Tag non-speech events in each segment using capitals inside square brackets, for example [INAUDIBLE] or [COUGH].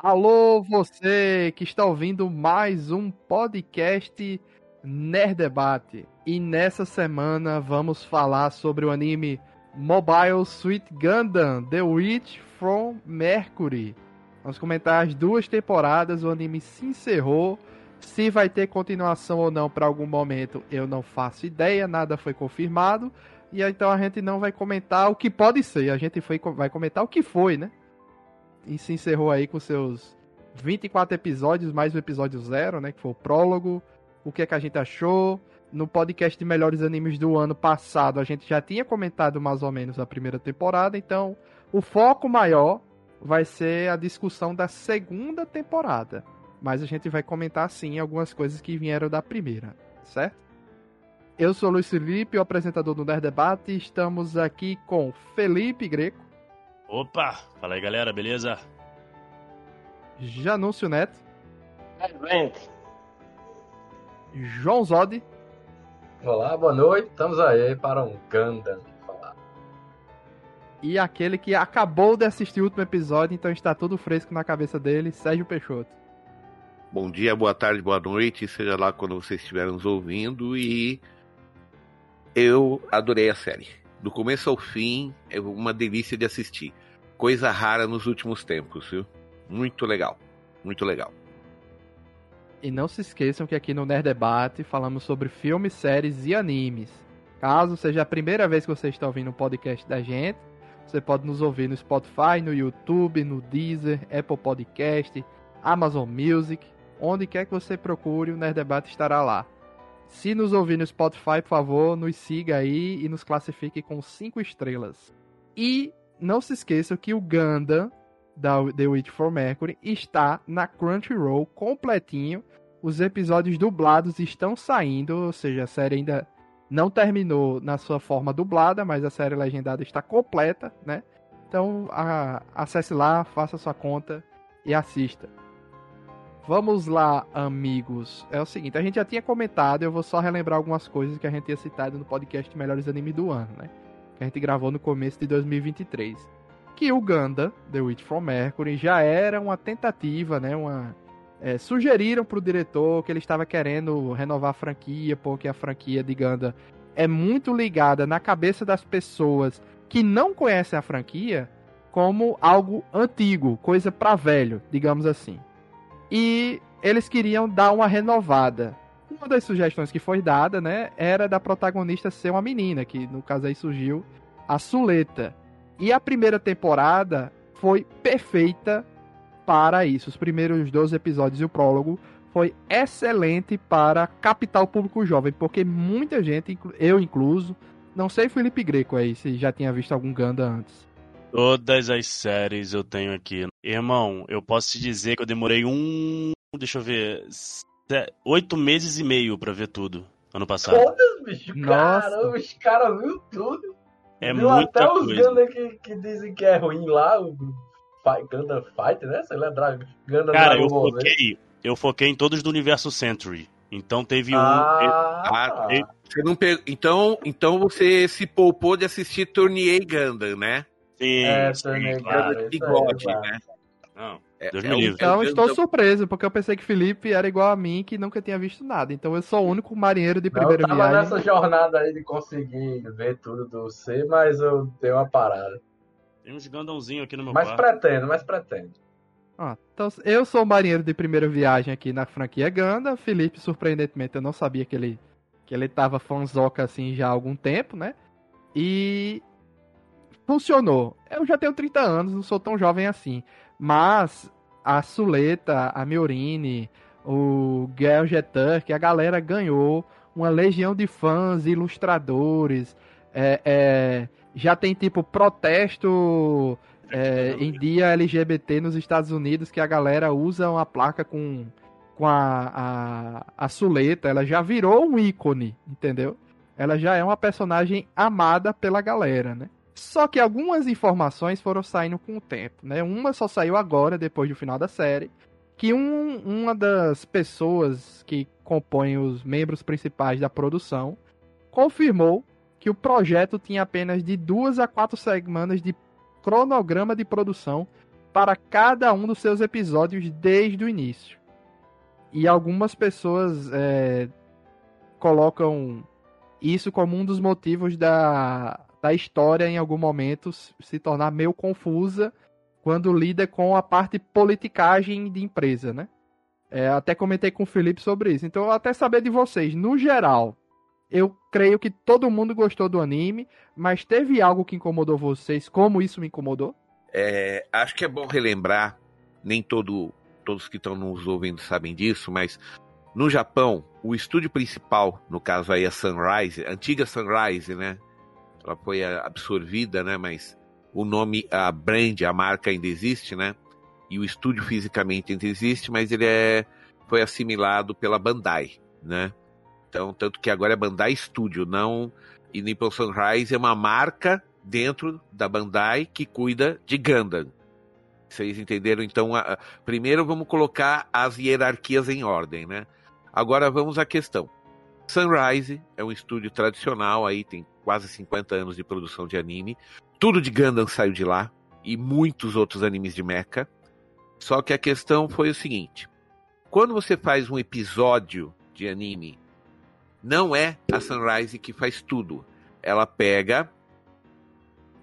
Alô, você que está ouvindo mais um podcast Nerd Debate. E nessa semana vamos falar sobre o anime Mobile Suit Gundam The Witch from Mercury. Vamos comentar as duas temporadas, o anime se encerrou. Se vai ter continuação ou não para algum momento, eu não faço ideia, nada foi confirmado. E então a gente não vai comentar o que pode ser, a gente foi, vai comentar o que foi, né? E se encerrou aí com seus 24 episódios, mais o episódio zero, né? Que foi o prólogo. O que é que a gente achou? No podcast de melhores animes do ano passado, a gente já tinha comentado mais ou menos a primeira temporada, então o foco maior vai ser a discussão da segunda temporada. Mas a gente vai comentar sim algumas coisas que vieram da primeira, certo? Eu sou Luiz Felipe, o apresentador do Nerd Debate, e estamos aqui com Felipe Greco. Opa! Fala aí galera, beleza? Janúncio Neto. Gente. João Zodi. Olá, boa noite. Estamos aí para um Gundam falar. E aquele que acabou de assistir o último episódio, então está tudo fresco na cabeça dele, Sérgio Peixoto. Bom dia, boa tarde, boa noite, seja lá quando vocês estiverem nos ouvindo. E eu adorei a série. Do começo ao fim, é uma delícia de assistir. Coisa rara nos últimos tempos, viu? Muito legal. Muito legal. E não se esqueçam que aqui no Nerd Debate falamos sobre filmes, séries e animes. Caso seja a primeira vez que você está ouvindo um podcast da gente, você pode nos ouvir no Spotify, no YouTube, no Deezer, Apple Podcast, Amazon Music, onde quer que você procure, o Nerd Debate estará lá. Se nos ouvir no Spotify, por favor, nos siga aí e nos classifique com 5 estrelas. E não se esqueçam que o Gundam da The Witch for Mercury está na Crunchyroll completinho. Os episódios dublados estão saindo, ou seja, a série ainda não terminou na sua forma dublada, mas a série legendada está completa, né? Então, a, acesse lá, faça sua conta e assista. Vamos lá, amigos. É o seguinte, a gente já tinha comentado, eu vou só relembrar algumas coisas que a gente tinha citado no podcast Melhores Animes do Ano, né? Que a gente gravou no começo de 2023 que o Ganda, The Witch from Mercury, já era uma tentativa, né? Uma, é, sugeriram pro diretor que ele estava querendo renovar a franquia, porque a franquia de Ganda é muito ligada na cabeça das pessoas que não conhecem a franquia como algo antigo, coisa para velho, digamos assim. E eles queriam dar uma renovada. Uma das sugestões que foi dada, né, era da protagonista ser uma menina, que no caso aí surgiu a Suleta. E a primeira temporada foi perfeita para isso. Os primeiros 12 episódios e o prólogo foi excelente para captar o público jovem, porque muita gente, eu incluso, não sei Felipe Greco aí, se já tinha visto algum Ganda antes. Todas as séries eu tenho aqui. Irmão, eu posso te dizer que eu demorei um. Deixa eu ver. Oito meses e meio para ver tudo ano passado. Todas, bicho. Nossa. Caramba, os caras viu tudo. É Viu muita até coisa. os Gundam que, que dizem que é ruim lá, o Gundam Fight, né? Sei lá, Gundam Cara, eu foquei, eu foquei em todos do universo Century. Então teve um. Ah, Ah, você não pe... então, então você se poupou de assistir Tourney Gundam, né? Sim, É, sim, claro. Bigode, né? Não, É, Deus é me livre. Então estou surpreso, porque eu pensei que Felipe era igual a mim, que nunca tinha visto nada. Então eu sou o único marinheiro de Não, eu primeira tava viagem. nessa jornada aí de conseguir ver tudo do C, mas eu dei uma parada. Tem uns Gandãozinho aqui no meu Mas quarto. pretendo, mas pretendo. Ah, então, eu sou o marinheiro de primeira viagem aqui na franquia Ganda. Felipe, surpreendentemente, eu não sabia que ele que ele tava fanzoca assim já há algum tempo, né? E funcionou. Eu já tenho 30 anos, não sou tão jovem assim. Mas a Suleta, a Miorine, o Gael Jetur, que a galera ganhou uma legião de fãs, ilustradores. é, é, já tem tipo protesto é, em dia LGBT nos Estados Unidos que a galera usa uma placa com, com a, a, a Suleta. Ela já virou um ícone, entendeu? Ela já é uma personagem amada pela galera, né? Só que algumas informações foram saindo com o tempo, né? Uma só saiu agora, depois do final da série, que um, uma das pessoas que compõem os membros principais da produção confirmou que o projeto tinha apenas de duas a quatro semanas de cronograma de produção para cada um dos seus episódios desde o início. E algumas pessoas é, colocam isso como um dos motivos da, da história em algum momento se tornar meio confusa quando lida com a parte politicagem de empresa, né? É, até comentei com o Felipe sobre isso. Então, até saber de vocês, no geral, eu creio que todo mundo gostou do anime, mas teve algo que incomodou vocês, como isso me incomodou? É, acho que é bom relembrar, nem todo, todos que estão nos ouvindo sabem disso, mas no Japão, o estúdio principal, no caso aí a Sunrise, a antiga Sunrise, né? Ela foi absorvida, né? Mas o nome, a brand, a marca ainda existe, né? E o estúdio fisicamente ainda existe, mas ele é, foi assimilado pela Bandai, né? Então, tanto que agora é Bandai Studio, não. E Nippon Sunrise é uma marca dentro da Bandai que cuida de Gundam. Vocês entenderam? Então, a, a, primeiro vamos colocar as hierarquias em ordem, né? Agora vamos à questão. Sunrise é um estúdio tradicional, aí tem quase 50 anos de produção de anime. Tudo de Gundam saiu de lá e muitos outros animes de mecha. Só que a questão foi o seguinte: quando você faz um episódio de anime não é a Sunrise que faz tudo. Ela pega,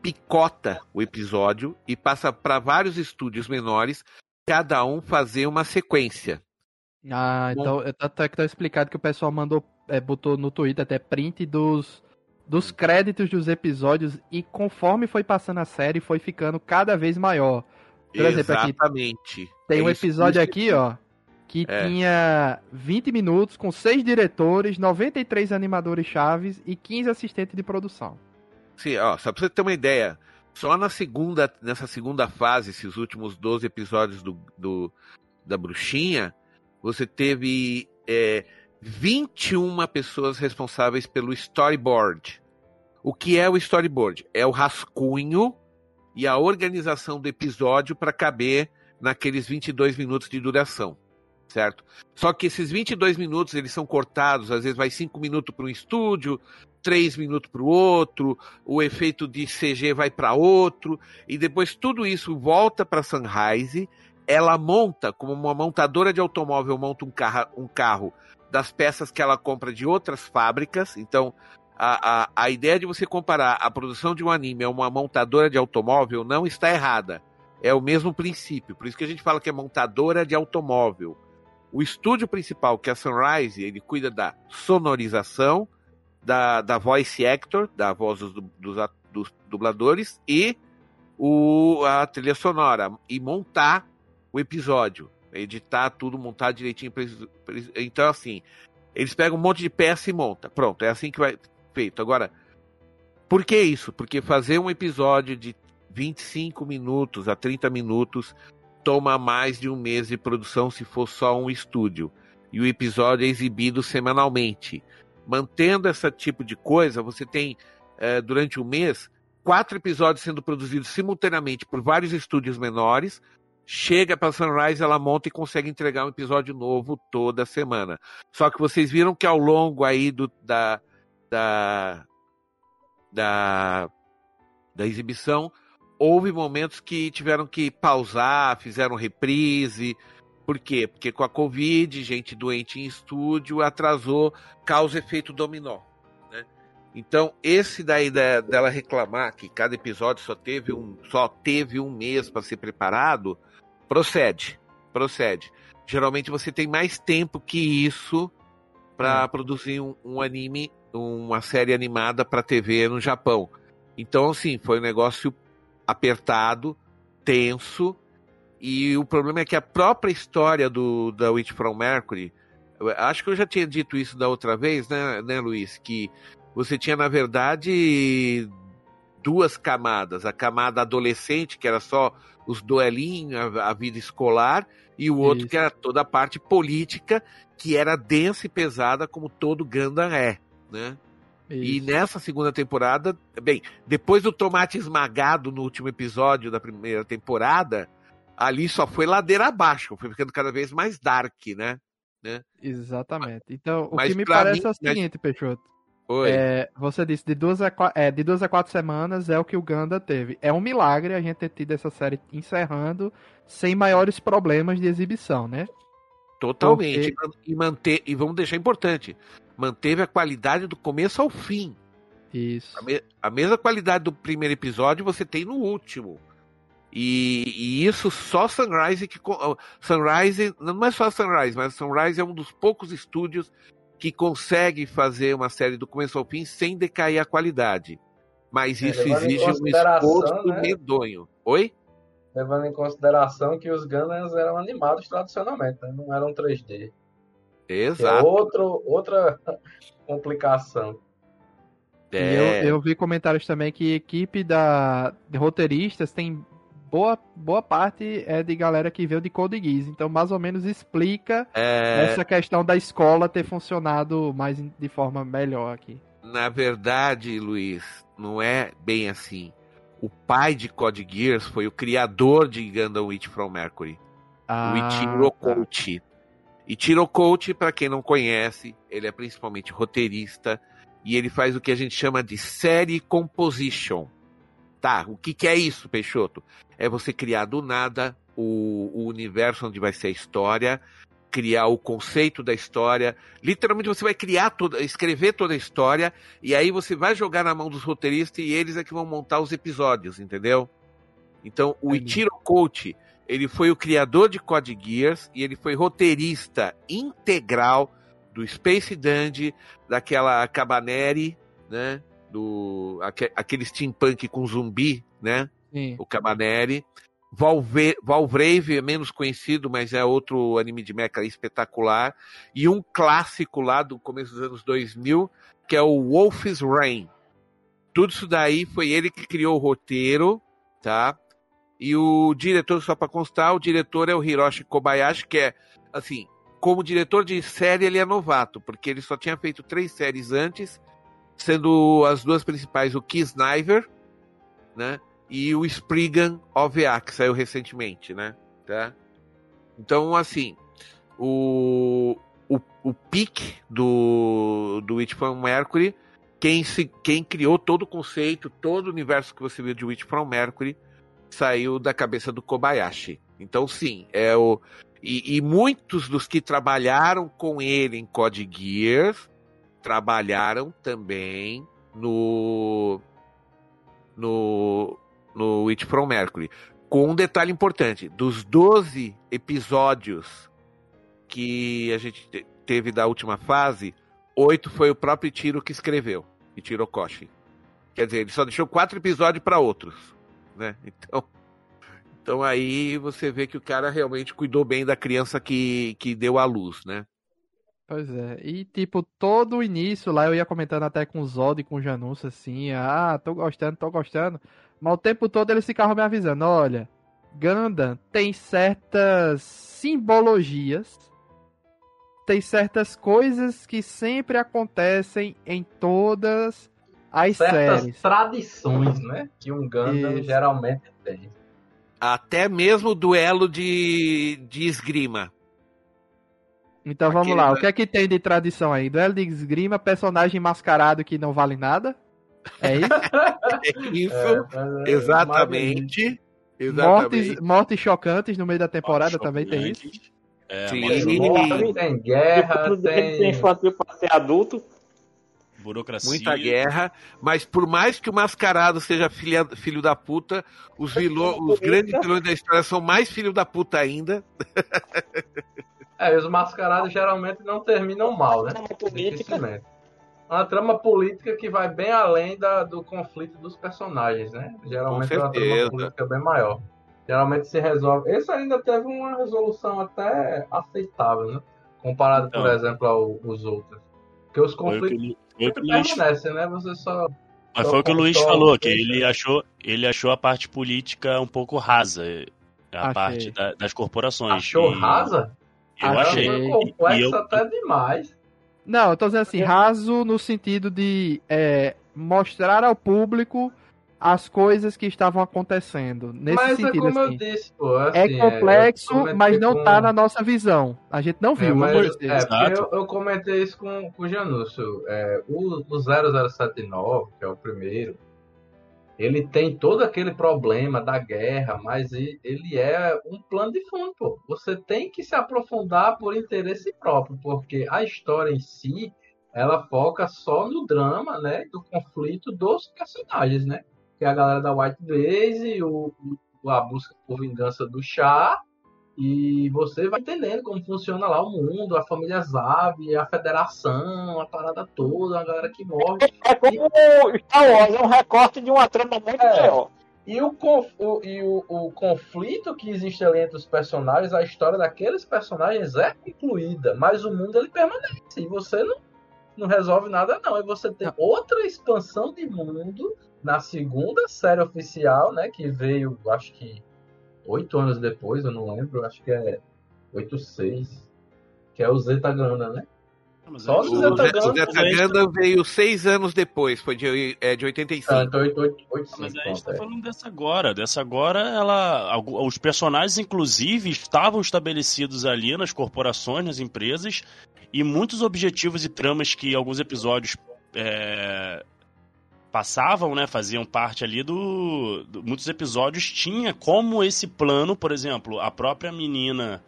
picota o episódio e passa para vários estúdios menores, cada um fazer uma sequência. Ah, então até que tá explicado que o pessoal mandou, é, botou no Twitter até print dos, dos créditos dos episódios e conforme foi passando a série foi ficando cada vez maior. Por exemplo, Exatamente. Aqui, tem é um episódio aqui, ó, que é. tinha 20 minutos com 6 diretores, 93 animadores chaves e 15 assistentes de produção. Sim, ó, só pra você ter uma ideia, só na segunda, nessa segunda fase, esses últimos 12 episódios do, do da Bruxinha, você teve é, 21 pessoas responsáveis pelo storyboard. O que é o storyboard? É o rascunho e a organização do episódio para caber naqueles 22 minutos de duração certo? Só que esses 22 minutos eles são cortados, às vezes vai 5 minutos para um estúdio, 3 minutos para o outro, o efeito de CG vai para outro, e depois tudo isso volta para Sunrise. Ela monta, como uma montadora de automóvel monta um carro, um carro das peças que ela compra de outras fábricas. Então, a, a, a ideia de você comparar a produção de um anime a uma montadora de automóvel não está errada. É o mesmo princípio. Por isso que a gente fala que é montadora de automóvel. O estúdio principal, que é a Sunrise, ele cuida da sonorização, da, da voice actor, da voz dos, dos, dos dubladores e o, a trilha sonora. E montar o episódio. Editar tudo, montar direitinho. Então, assim, eles pegam um monte de peça e monta. Pronto, é assim que vai feito. Agora, por que isso? Porque fazer um episódio de 25 minutos a 30 minutos toma mais de um mês de produção se for só um estúdio. E o episódio é exibido semanalmente. Mantendo esse tipo de coisa, você tem, é, durante um mês, quatro episódios sendo produzidos simultaneamente por vários estúdios menores. Chega para Sunrise, ela monta e consegue entregar um episódio novo toda semana. Só que vocês viram que ao longo aí do, da, da, da, da exibição, houve momentos que tiveram que pausar, fizeram reprise. Por quê? Porque com a Covid, gente doente em estúdio atrasou, causa efeito dominó. Né? Então, esse daí da, dela reclamar que cada episódio só teve um, só teve um mês para ser preparado, procede. Procede. Geralmente você tem mais tempo que isso para hum. produzir um, um anime, uma série animada para TV no Japão. Então, assim, foi um negócio apertado, tenso, e o problema é que a própria história do da Witch from Mercury, acho que eu já tinha dito isso da outra vez, né, né, Luiz, que você tinha na verdade duas camadas, a camada adolescente que era só os duelinhos, a, a vida escolar, e o outro isso. que era toda a parte política, que era densa e pesada como todo Gundam é, né? Isso. E nessa segunda temporada, bem, depois do tomate esmagado no último episódio da primeira temporada, ali só foi ladeira abaixo, foi ficando cada vez mais dark, né? né? Exatamente. Então, o mas que me parece mim, é o seguinte, mas... Peixoto. Oi. É, você disse de duas, a, é, de duas a quatro semanas é o que o Ganda teve. É um milagre a gente ter tido essa série encerrando sem maiores problemas de exibição, né? Totalmente. E manter, e vamos deixar importante, manteve a qualidade do começo ao fim. Isso. A, me- a mesma qualidade do primeiro episódio você tem no último. E, e isso só Sunrise que Sunrise não é só Sunrise, mas Sunrise é um dos poucos estúdios que consegue fazer uma série do começo ao fim sem decair a qualidade. Mas É, isso em exige um esforço né? medonho. Oi? Levando em consideração que os Gundams eram animados tradicionalmente, né? não eram 3D. Que é Exato. outro, outra [LAUGHS] complicação. E É. eu, eu vi comentários também que a equipe da, de roteiristas tem boa, boa parte é de galera que veio de Code Geass. Então, mais ou menos explica É, essa questão da escola ter funcionado mais de forma melhor aqui. na verdade, Luiz, não é bem assim. O pai de Code Geass foi o criador de Gundam Witch from Mercury, o Ichiro tá. Kouchi. Ichiro Kouchi, para quem não conhece, ele é principalmente roteirista e ele faz o que a gente chama de série composition. Tá, o que, que é isso, Peixoto? É você criar do nada o, o universo onde vai ser a história, criar o conceito da história. Literalmente você vai criar toda, escrever toda a história e aí você vai jogar na mão dos roteiristas e eles é que vão montar os episódios, entendeu? Então, o. Ichiro Kouchi, ele foi o criador de Code Geass e ele foi roteirista integral do Space Dandy, daquela Cabaneri, né? Do aque- aquele steampunk com zumbi, né? Sim. O Cabaneri. Valve- Valvrave é menos conhecido, mas é outro anime de mecha espetacular. E um clássico lá do começo dos anos 2000, que é o Wolf's Rain. Tudo isso daí foi ele que criou o roteiro, tá? E o diretor, só para constar, o diretor é o Hiroshi Kobayashi, que é, assim, como diretor de série ele é novato, porque ele só tinha feito três séries antes, sendo as duas principais o Kisniver, né? E o Spriggan OVA, que saiu recentemente, né? Tá? Então, assim, o, o, o pique do, do Witch from Mercury, quem, se, quem criou todo o conceito, todo o universo que você viu de Witch from Mercury, saiu da cabeça do Kobayashi. Então, sim, é o. E, e muitos dos que trabalharam com ele em Code Geass trabalharam também no. no. no Witch from Mercury. Com um detalhe importante: dos 12 episódios que a gente te- teve da última fase, oito foi o próprio Tiro que escreveu, Ichiro Koshi. Quer dizer, ele só deixou quatro episódios para outros, né? Então, então aí você vê que o cara realmente cuidou bem da criança que, que deu à luz, né? Pois é. E, tipo, todo o início lá eu ia comentando até com o Zod e com o Janus, assim, ah, tô gostando, tô gostando. Mas o tempo todo eles ficavam me avisando, olha, Gundam tem certas simbologias, tem certas coisas que sempre acontecem em todas as Certas séries. tradições, né? Que um Gundam Isso. geralmente tem. Até mesmo o duelo de, de esgrima. Então vamos Aquele lá, o que é que tem de tradição aí? Duelo de esgrima, personagem mascarado que não vale nada? É isso? É [LAUGHS] isso, É, é exatamente. mortes, Exatamente. mortes chocantes no meio da temporada também tem isso? É, Sim. mas Sim. Morte, tem guerra, tem tem. infantil pra ser adulto. burocracia. Muita guerra, mas por mais que o mascarado seja filha, filho da puta, os, vilão, os grandes vilões da história são mais filho da puta ainda. [LAUGHS] É, e os mascarados geralmente não terminam mal, né? Trama política. Uma trama política que vai bem além da, do conflito dos personagens, né? Geralmente é uma trama política bem maior. Geralmente se resolve. Esse ainda teve uma resolução até aceitável, né? Comparado, por Então. exemplo, ao- aos outros. Porque os conflitos foi que permanecem, né? Você só. mas foi o que o Luiz Só- falou, só- que ele achou, ele achou a parte política um pouco rasa. A Achei. parte da- das corporações. Achou E rasa? Eu Achei. achei. Complexo eu- até demais. Não, eu tô dizendo assim, raso no sentido de é, mostrar ao público as coisas que estavam acontecendo. Nesse Mas sentido, é como assim. eu disse, pô. É assim, complexo, eu comentei mas não com- tá na nossa visão. A gente não É, viu, mas, é, porque Exato. eu, eu comentei isso com, com o Janúcio. É, o, o 0079, que é o primeiro, ele tem todo aquele problema da guerra, mas ele é um plano de fundo, pô. Você tem que se aprofundar por interesse próprio, porque a história em si, ela foca só no drama, né, do conflito dos personagens, né? Que é a galera da White Base, o- a busca por vingança do Chá, e você vai entendendo como funciona lá o mundo, a família Zabi, a federação, a parada toda, a galera que morre. É como o Star Wars, é um recorte de uma trama muito É. maior. E, o, conf- o- e o, o conflito que existe ali entre os personagens, a história daqueles personagens é concluída, mas o mundo ele permanece. E você não, não resolve nada, não. E você tem outra expansão de mundo na segunda série oficial, né? Que veio, acho que oito anos depois, eu não lembro, acho que é 8-6, que é o Zeta Ganda, né? Mas Só aí- o Zeta Zeta Ganda veio seis anos depois, foi de, é, de 85. Tanto 8-5. Mas a gente tá falando dessa agora. Dessa agora, ela. Os personagens, inclusive, estavam estabelecidos ali nas corporações, nas empresas, e muitos objetivos e tramas que alguns episódios é, passavam, né? Faziam parte ali do, do- Muitos episódios tinha como esse plano, por exemplo, a própria menina.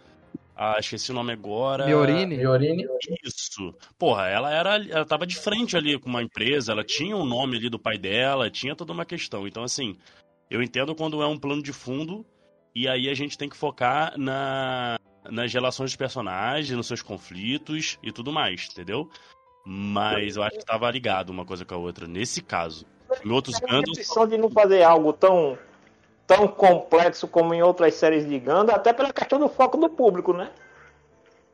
Ah, esqueci o nome agora. Miorine? Miorini, Isso. Porra, ela era. Ela tava de frente ali com uma empresa, ela tinha o nome ali do pai dela, tinha toda uma questão. Então, assim, eu entendo quando é um plano de fundo, e aí a gente tem que focar na, nas relações dos personagens, nos seus conflitos e tudo mais, entendeu? Mas eu acho que tava ligado uma coisa com a outra, nesse caso. Em outros Tem a opção de não fazer algo tão, tão complexo como em outras séries de Ganda, até pela questão do foco do público, né?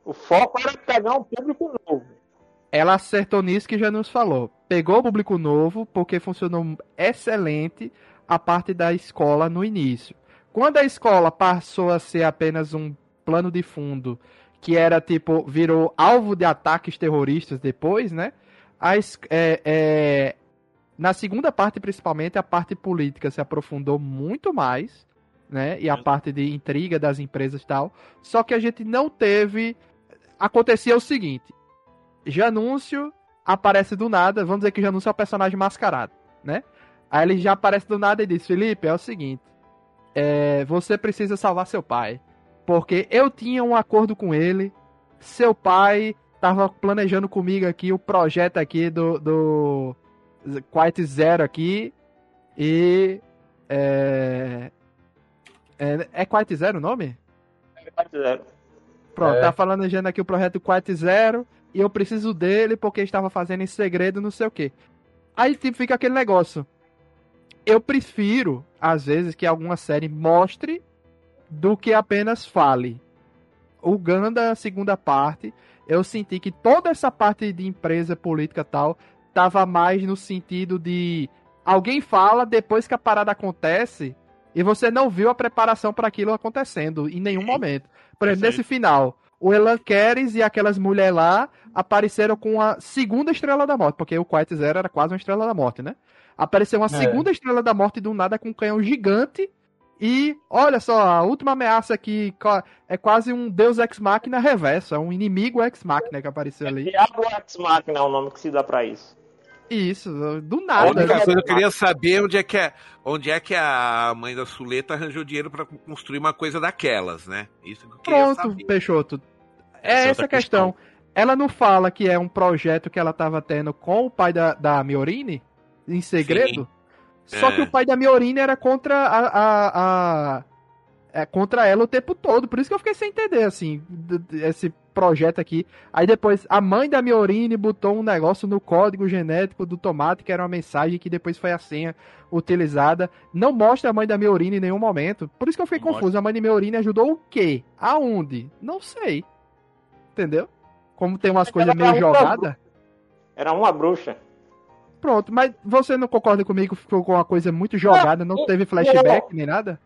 O foco era pegar um público novo. Ela acertou nisso que já nos falou. Pegou o público novo porque funcionou excelente a parte da escola no início. Quando a escola passou a ser apenas um plano de fundo, que era tipo, virou alvo de ataques terroristas depois, né? A es- é- é, na segunda parte, principalmente, a parte política se aprofundou muito mais, né? E a parte de intriga das empresas e tal. Só que a gente não teve. Acontecia o seguinte: Janúncio aparece do nada, vamos dizer que Janúncio é o personagem mascarado, né? Aí ele já aparece do nada e diz: Felipe, é o seguinte, é, você precisa salvar seu pai, porque eu tinha um acordo com ele, seu pai tava planejando comigo aqui o projeto aqui do, do Quiet Zero aqui e é, é, é Quiet Zero o nome? Pronto, É. tá falando aqui o projeto Quiet Zero e eu preciso dele porque estava fazendo em segredo, não sei o que. Aí tipo, fica aquele negócio. Eu prefiro, às vezes, que alguma série mostre do que apenas fale. O Ganda, a segunda parte, eu senti que toda essa parte de empresa política tal tava mais no sentido de alguém fala depois que a parada acontece e você não viu a preparação para aquilo acontecendo em nenhum momento. Por exemplo, nesse final, o Elan Keres e aquelas mulheres lá apareceram com a segunda estrela da morte, porque o Quiet Zero era quase uma estrela da morte, né? Apareceu uma segunda estrela da morte do nada com um canhão gigante. E olha só, a última ameaça aqui é quase um Deus Ex Machina reverso, é um inimigo Ex Machina que apareceu ali. Diablo Ex Machina é o nome que se dá pra isso. Isso, do A nada. única né? coisa eu queria saber onde é que a, onde é que a mãe da Suleta arranjou dinheiro pra construir uma coisa daquelas, né? Isso que eu queria Pronto, saber. Peixoto. É Essa é essa a outra questão. Ela não fala que é um projeto que ela tava tendo com o pai da, da Miorine, em segredo. Só É. que o pai da Miorine era contra a, a, a- é, contra ela o tempo todo. Por isso que eu fiquei sem entender, assim, esse projeto aqui. Aí depois, a mãe da Miorine botou um negócio no código genético do tomate, que era uma mensagem que depois foi a senha utilizada. Não mostra a mãe da Miorine em nenhum momento. Por isso que eu fiquei Não mostra. confuso. A mãe da Miorine ajudou o quê? Aonde? Não sei. Entendeu? Como tem umas coisas meio jogadas. Era uma bruxa. Pronto, mas você não concorda comigo que ficou com uma coisa muito jogada, não Não, teve flashback nem nada?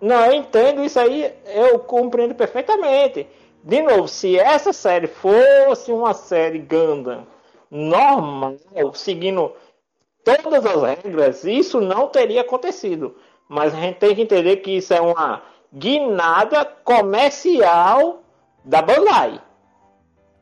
Não, eu entendo isso aí, eu compreendo perfeitamente. De novo, se essa série fosse uma série Gundam normal, seguindo todas as regras, isso não teria acontecido. Mas a gente tem que entender que isso é uma guinada comercial da Bandai.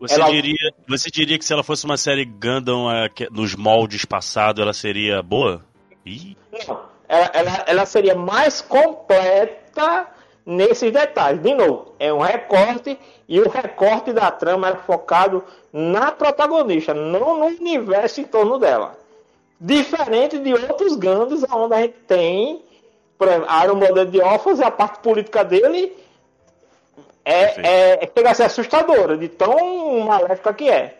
Você, ela... diria, você diria que se ela fosse uma série Gundam é, nos moldes passados, ela seria boa? Ih. Não, ela, ela, ela seria mais completa nesses detalhes. De novo, é um recorte e o recorte da trama é focado na protagonista, não no universo em torno dela. Diferente de outros Gundams, onde a gente tem, por exemplo, Iron Model de Orphans e a parte política dele é, é, é chega a ser assustadora, de tão maléfica que é.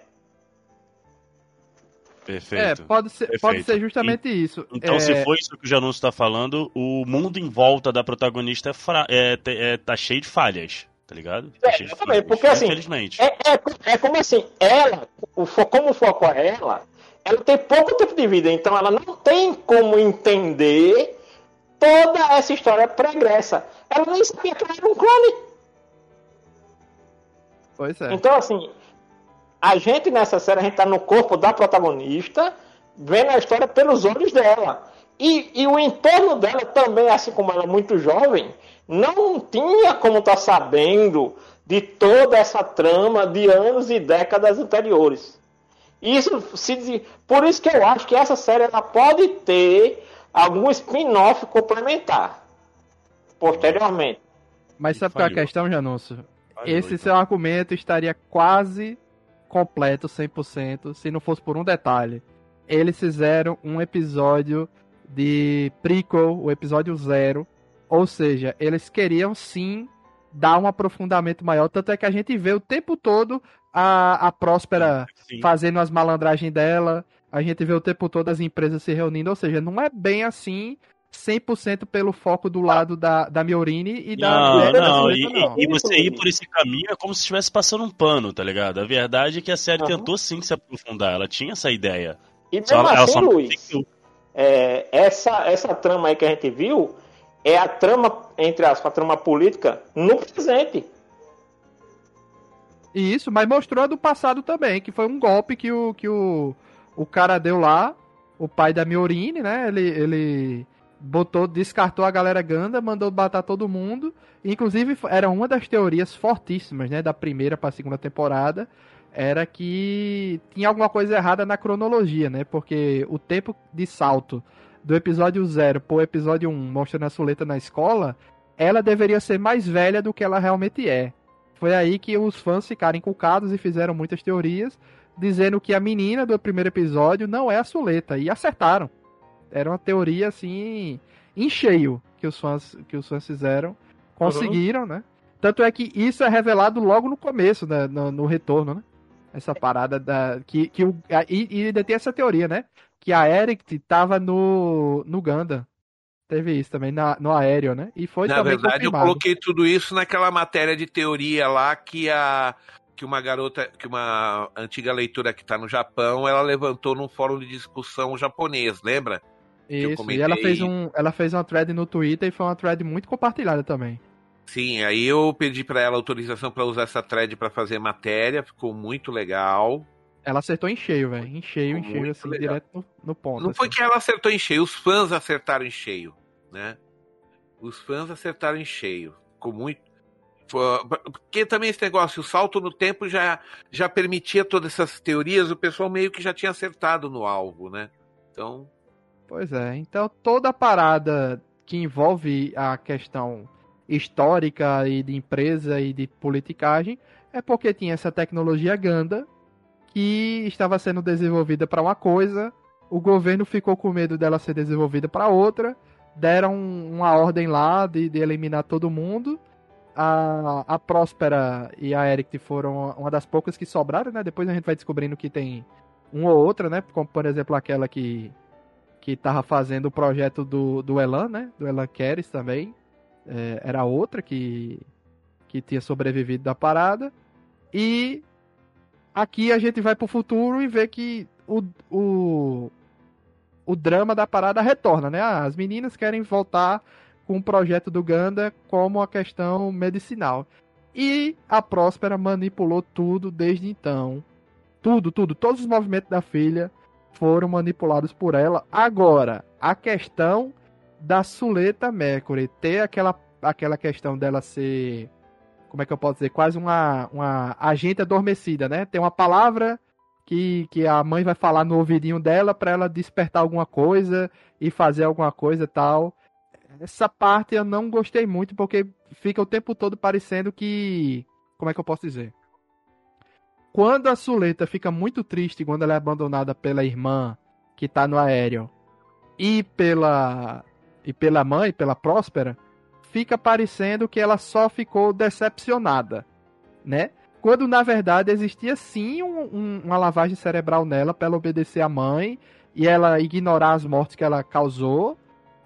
Perfeito. É, pode ser, Perfeito. Pode ser justamente e, isso. Então, é... se for isso que o Janus está falando, o mundo em volta da protagonista é, fra... é, é tá cheio de falhas, tá ligado? Tá é, também, porque assim, infelizmente. É, é, é, como assim, ela, o, como o foco é ela, ela tem pouco tempo de vida, então ela não tem como entender toda essa história pregressa. Ela nem sabia que ela era um clone. Pois é. Então, assim, a gente nessa série, a gente tá no corpo da protagonista, vendo a história pelos olhos dela. E, e o entorno dela também, assim como ela é muito jovem, não tinha como estar tá sabendo de toda essa trama de anos e décadas anteriores. Isso se por isso que eu acho que essa série ela pode ter algum spin-off complementar posteriormente. Mas sabe qual é a questão, Janúncio? Esse seu argumento estaria quase completo, 100%, se não fosse por um detalhe. Eles fizeram um episódio de prequel, o episódio zero, ou seja, eles queriam sim dar um aprofundamento maior, tanto é que a gente vê o tempo todo a, a Próspera sim. fazendo as malandragens dela, a gente vê o tempo todo as empresas se reunindo, ou seja, não é bem assim 100% pelo foco do lado da, da Miorini e da não, mulher não, e, não. E você ir por esse caminho é como se estivesse passando um pano, tá ligado? A verdade é que a série uhum. tentou sim se aprofundar, ela tinha essa ideia. E mesmo só, assim, Luiz, é, essa, essa trama aí que a gente viu é a trama, entre aspas, a trama política no presente. Isso, mas mostrou a do passado também, que foi um golpe que o, que o, o cara deu lá, o pai da Miorini, né? Ele, ele botou, descartou a galera Ganda, mandou matar todo mundo. Inclusive, era uma das teorias fortíssimas, né, da primeira para a segunda temporada, era que tinha alguma coisa errada na cronologia, né? Porque o tempo de salto do episódio 0 pro episódio 1, um, mostrando a Suleta na escola, ela deveria ser mais velha do que ela realmente é. Foi aí que os fãs ficaram inculcados e fizeram muitas teorias, dizendo que a menina do primeiro episódio não é a Suleta, e acertaram era uma teoria assim em cheio que os fãs que os fãs fizeram, conseguiram, uhum. né? Tanto é que isso é revelado logo no começo, né? no, no retorno, né? Essa parada da que, que o e, e ainda tem essa teoria, né? Que a Eric tava no no Ganda. Teve isso também na, no aéreo, né? E foi Na verdade, confirmado. eu coloquei tudo isso naquela matéria de teoria lá que a que uma garota, que uma antiga leitora que está no Japão, ela levantou num fórum de discussão japonês, lembra? Isso, e ela fez, um, ela fez uma thread no Twitter e foi uma thread muito compartilhada também. Sim, aí eu pedi para ela autorização para usar essa thread para fazer matéria, ficou muito legal. Ela acertou em cheio, velho. Em cheio, ficou em cheio, assim, legal. direto no, no ponto. Não assim. foi que ela acertou em cheio, os fãs acertaram em cheio, né? Os fãs acertaram em cheio. Ficou muito. Porque também esse negócio, o salto no tempo já, já permitia todas essas teorias, o pessoal meio que já tinha acertado no alvo, né? Então, Pois é, então toda a parada que envolve a questão histórica e de empresa e de politicagem é porque tinha essa tecnologia Ganda que estava sendo desenvolvida para uma coisa, o governo ficou com medo dela ser desenvolvida para outra, deram uma ordem lá de, de eliminar todo mundo. A, a Próspera e a Eric foram uma das poucas que sobraram, né? Depois a gente vai descobrindo que tem uma ou outra, né? Como por exemplo aquela que que tava fazendo o projeto do, do Elan, né? Do Elan Keres também. É, era outra que, que tinha sobrevivido da parada. E aqui a gente vai pro futuro e vê que o, o, o drama da parada retorna, né? Ah, as meninas querem voltar com o projeto do Ganda como a questão medicinal. E a Próspera manipulou tudo desde então. Tudo, tudo, todos os movimentos da filha foram manipulados por ela. Agora, a questão da Suleta Mercury ter aquela, aquela questão dela ser. Como é que eu posso dizer? Quase uma, uma agente adormecida, né? Tem uma palavra que, que a mãe vai falar no ouvidinho dela para ela despertar alguma coisa e fazer alguma coisa tal. Essa parte eu não gostei muito porque fica o tempo todo parecendo que. Como é que eu posso dizer? Quando a Suleta fica muito triste quando ela é abandonada pela irmã que tá no aéreo e pela e pela mãe, pela Próspera, fica parecendo que ela só ficou decepcionada, né? Quando na verdade existia sim um, um, uma lavagem cerebral nela para ela obedecer à mãe e ela ignorar as mortes que ela causou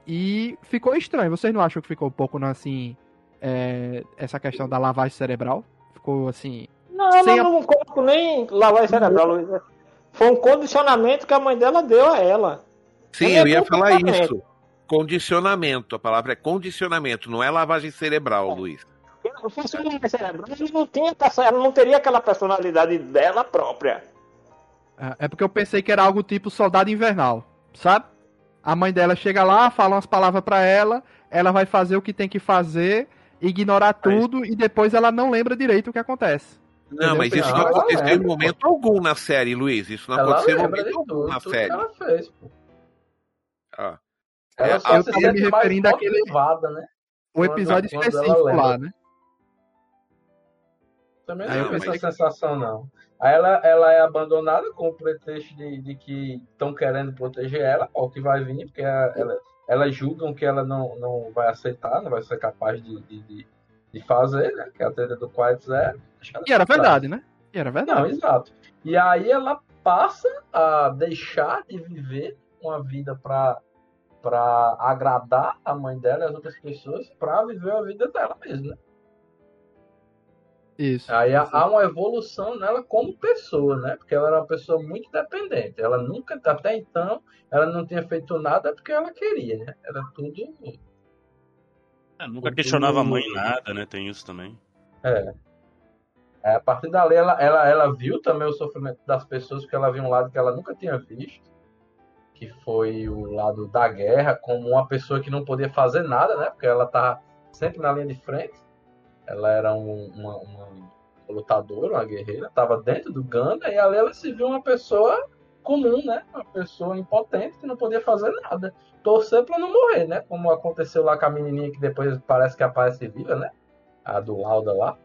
e ficou estranho. Vocês não acham que ficou um pouco assim é, essa questão da lavagem cerebral? Ficou assim não, ela a... não nem lavagem cerebral, Luiz. Foi um condicionamento que a mãe dela deu a ela. Sim, eu ia falar isso. Condicionamento. A palavra é condicionamento, não é lavagem cerebral, é. Luiz. Se fosse lavagem cerebral, ela não, tinha, ela não teria aquela personalidade dela própria. É, é porque eu pensei que era algo tipo soldado invernal, sabe? A mãe dela chega lá, fala umas palavras para ela, ela vai fazer o que tem que fazer, ignorar tudo e depois ela não lembra direito o que acontece. Não, mas isso não aconteceu em momento algum na série, Luiz. Isso não ela aconteceu em momento algum na série. Ela fez, pô. Ah. Ela é, eu tava me referindo àquele. Né? O episódio quando, específico quando lá, né? Também não, não essa sensação, não. Aí ela, ela é abandonada com o pretexto de, de que estão querendo proteger ela, o que vai vir, porque ela, elas julgam que ela não, não vai aceitar, não vai ser capaz de, de, de de fazer, né? Que é a treta do Quiet Zero. E era verdade, né? E era verdade. Não, exato. E aí ela passa a deixar de viver uma vida para para agradar a mãe dela e as outras pessoas para viver a vida dela mesma, né? Isso. Aí isso. há uma evolução nela como pessoa, né? Porque ela era uma pessoa muito dependente. Ela nunca, até então, ela não tinha feito nada porque ela queria, né? Era tudo é, nunca questionava a mãe nada, né? Tem isso também. É. é. A partir dali, ela, ela, ela viu também o sofrimento das pessoas, porque ela viu um lado que ela nunca tinha visto, que foi o lado da guerra, como uma pessoa que não podia fazer nada, né? Porque ela tá sempre na linha de frente. Ela era um, uma, uma lutadora, uma guerreira, estava dentro do Ganda, e ali ela se viu uma pessoa comum, né? Uma pessoa impotente que não podia fazer nada torcer para não morrer, né? Como aconteceu lá com a menininha que depois parece que aparece viva, né? A do Lauda lá.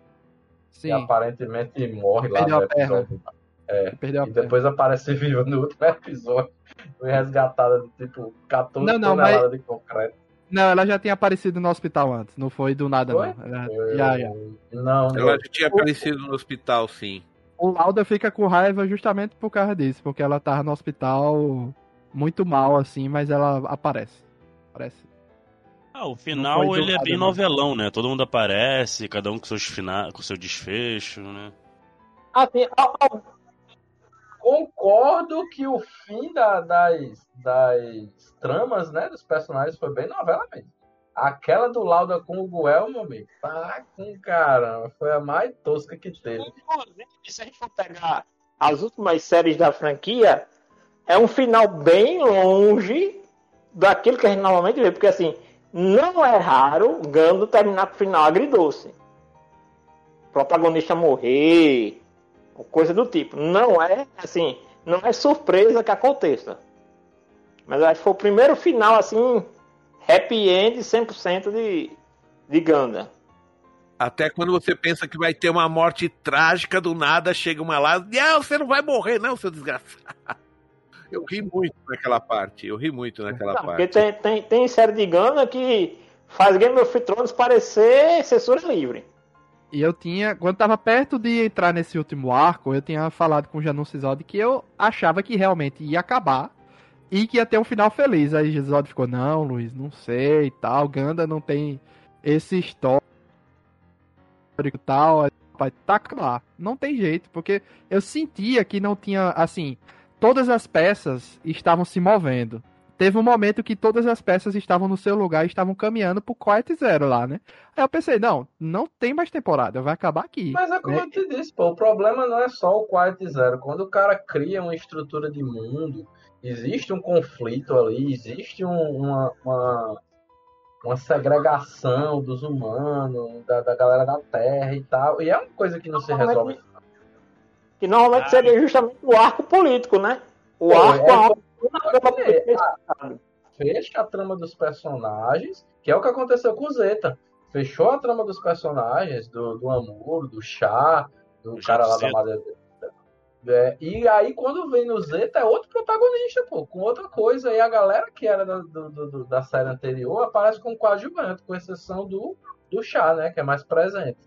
Sim. E aparentemente morre lá no episódio. É, e depois aparece viva no último [LAUGHS] episódio. Foi resgatada de tipo 14 não, não, toneladas mas... de concreto. Não, ela já tinha aparecido no hospital antes, não foi do nada, foi? não. Ela... Foi... Já, já. Não, ela já tinha aparecido no hospital, sim. O Lauda fica com raiva justamente por causa disso, porque ela tava no hospital muito mal, assim, mas ela aparece. Aparece. Ah, o final ele é bem novelão, né? Todo mundo aparece, cada um com, seus fina... com seu desfecho, né? Assim, concordo que o fim da, das, das tramas, né, dos personagens foi bem novela mesmo. Aquela do Lauda com o Guel, meu amigo, tá com caramba, foi a mais tosca que teve. Se a gente for pegar as últimas séries da franquia, é um final bem longe daquilo que a gente normalmente vê, porque assim, não é raro Gando terminar com final agridoce. O protagonista morrer, coisa do tipo. Não é assim, não é surpresa que aconteça. Mas acho que foi o primeiro final assim, happy end 100% de, de Ganda. Até quando você pensa que vai ter uma morte trágica do nada, chega uma lá, não, você não vai morrer, não, seu desgraçado. [LAUGHS] Eu ri muito naquela parte. Eu ri muito naquela não, parte. Porque tem, tem, tem série de Gana que faz Game of Thrones parecer censura livre. E eu tinha, quando tava perto de entrar nesse último arco, eu tinha falado com o Janus Cisode que eu achava que realmente ia acabar e que ia ter um final feliz. Aí Cisode ficou, não, Luiz, não sei e tal. Ganda não tem esse histórico e tal. Vai tacar lá. Não tem jeito, porque eu sentia que não tinha, assim, todas as peças estavam se movendo. teve um momento que todas as peças estavam no seu lugar e estavam caminhando pro Quiet Zero lá, né? Aí eu pensei, não, não tem mais temporada, vai acabar aqui. Mas é como né? eu te disse, pô, o problema não é só o Quiet Zero. Quando o cara cria uma estrutura de mundo, existe um conflito ali, existe um- uma, uma, uma segregação dos humanos, da, da galera da Terra e tal. E é uma coisa que não se resolve. Que normalmente Ah. seria justamente o arco político, né? O Pô, arco é- aonde a trama é, fecha a trama dos personagens, que é o que aconteceu com o Zeta. Fechou a trama dos personagens, do, do Amor, do Chá, do cara lá da Madeira. É, e aí, quando vem no Zeta, é outro protagonista, pô, com outra coisa. E a galera que era da, do- do- da série anterior aparece como coadjuvante, com exceção do, do Chá, né, que é mais presente.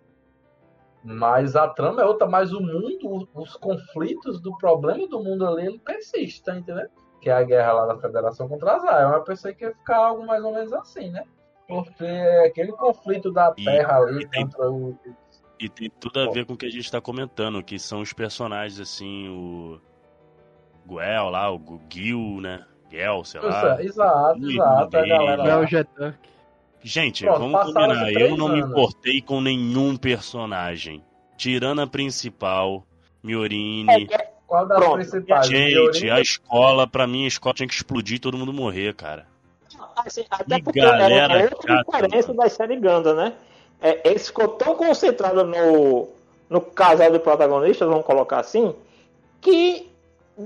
Mas a trama é outra, mas o mundo, os conflitos do problema do mundo ali, ele persiste, tá entendendo? que é a guerra lá da Federação contra as Zion. Eu pensei que ia ficar algo mais ou menos assim, né? Porque aquele conflito da E- Terra ali e tem- contra o. E tem tudo a ver com o que a gente tá comentando, que são os personagens, assim, o. Guel lá, o Gil, né? Gel, sei lá. Exato, exato. A galera É Jetank. Gente, Pronto, vamos combinar. Eu não me anos. importei com nenhum personagem. Tirando a principal, Miorini. Qual das Pronto. principais? Gente, Miorini? a escola, pra mim, a escola tinha que explodir e todo mundo morrer, cara. Assim, até Que porque galera era outra chata, diferença mano. da série Ganda, né? É, eles ficou tão concentrado no, no casal de protagonistas, vamos colocar assim, que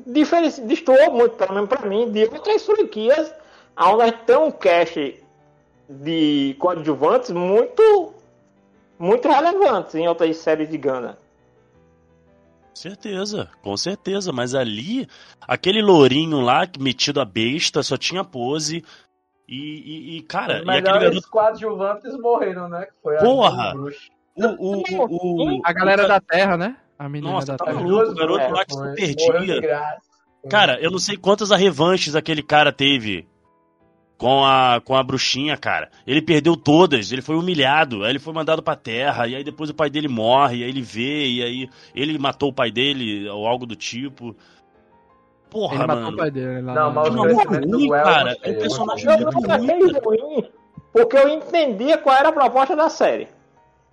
destoou muito, pelo menos pra mim, de outras franquias onde tem um cast de coadjuvantes muito muito relevantes em outras séries de Ganda. Certeza, com certeza. Mas ali, aquele lourinho lá, metido a besta, só tinha pose. E, e- e, cara, Os e aquele garoto. coadjuvantes morreram, né? Que foi a Porra! Bruxo. O, o, o, o- A galera o- da Terra, né? A menina Nossa, da tá Terra. maluco, o garoto É, lá que se perdia. Cara, eu não sei quantas revanches aquele cara teve com a, com a bruxinha, cara. Ele perdeu todas, ele foi humilhado, aí ele foi mandado pra terra, e aí depois o pai dele morre, e aí ele vê, e aí ele matou o pai dele, ou algo do tipo. Porra, Ele matou mano. o pai dele lá. Não, mas o ruim, cara. eu É um personagem eu muito não ruim. ruim, porque eu entendia qual era a proposta da série.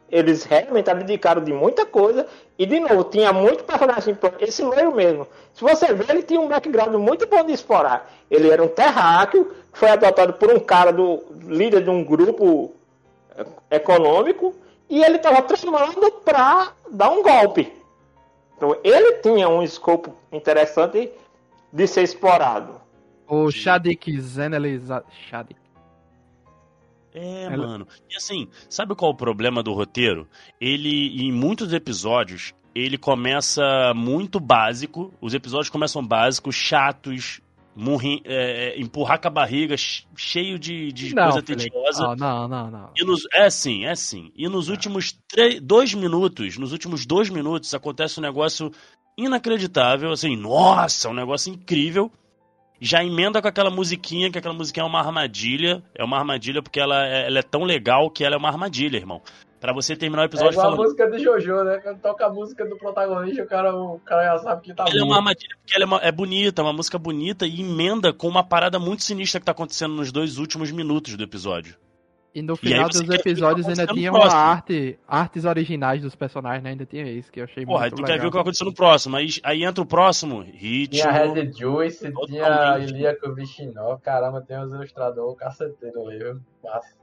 Eles realmente abdicaram de muita coisa. E, de novo, tinha muito personagem. Esse loiro mesmo. Se você ver, ele tinha um background muito bom de explorar. Ele era um terráqueo, foi adotado por um cara do líder de um grupo eh, econômico. E ele estava treinando para dar um golpe. Então, ele tinha um escopo interessante de ser explorado. O Shadik Zeneli Za- Shadik. É, Ela- mano. E assim, sabe qual é o problema do roteiro? Ele, em muitos episódios, ele começa muito básico. Os episódios começam básicos, chatos, murri, é, é, empurrar com a barriga, che- cheio de, de Não, coisa Felipe. tediosa. Ah, não, não, não. E nos, é sim, é sim. E nos últimos três, dois minutos, nos últimos dois minutos, acontece um negócio inacreditável, assim, nossa, um negócio incrível. Já emenda com aquela musiquinha, que aquela musiquinha é uma armadilha. É uma armadilha porque ela, é- ela é tão legal que ela é uma armadilha, irmão. Pra você terminar o É episódio igual a música do Jojo, né? Quando toca a música do protagonista, o cara, o cara já sabe que tá Ela é uma armadilha porque ela é, uma- é bonita, é uma música bonita e emenda com uma parada muito sinistra que tá acontecendo nos dois últimos minutos do episódio. E no E aí final você dos o episódios vai ainda tinha uma próximo. arte, artes originais dos personagens, né? Ainda tinha isso, que eu achei Porra, muito tu legal. quer ver o que vai acontecer no próximo. Aí, aí entra o próximo, ritmo. Tinha Red Juice, tinha. Ilia Kovichinov. Caramba, tem uns ilustradores caceteiros ali, viu? Massa.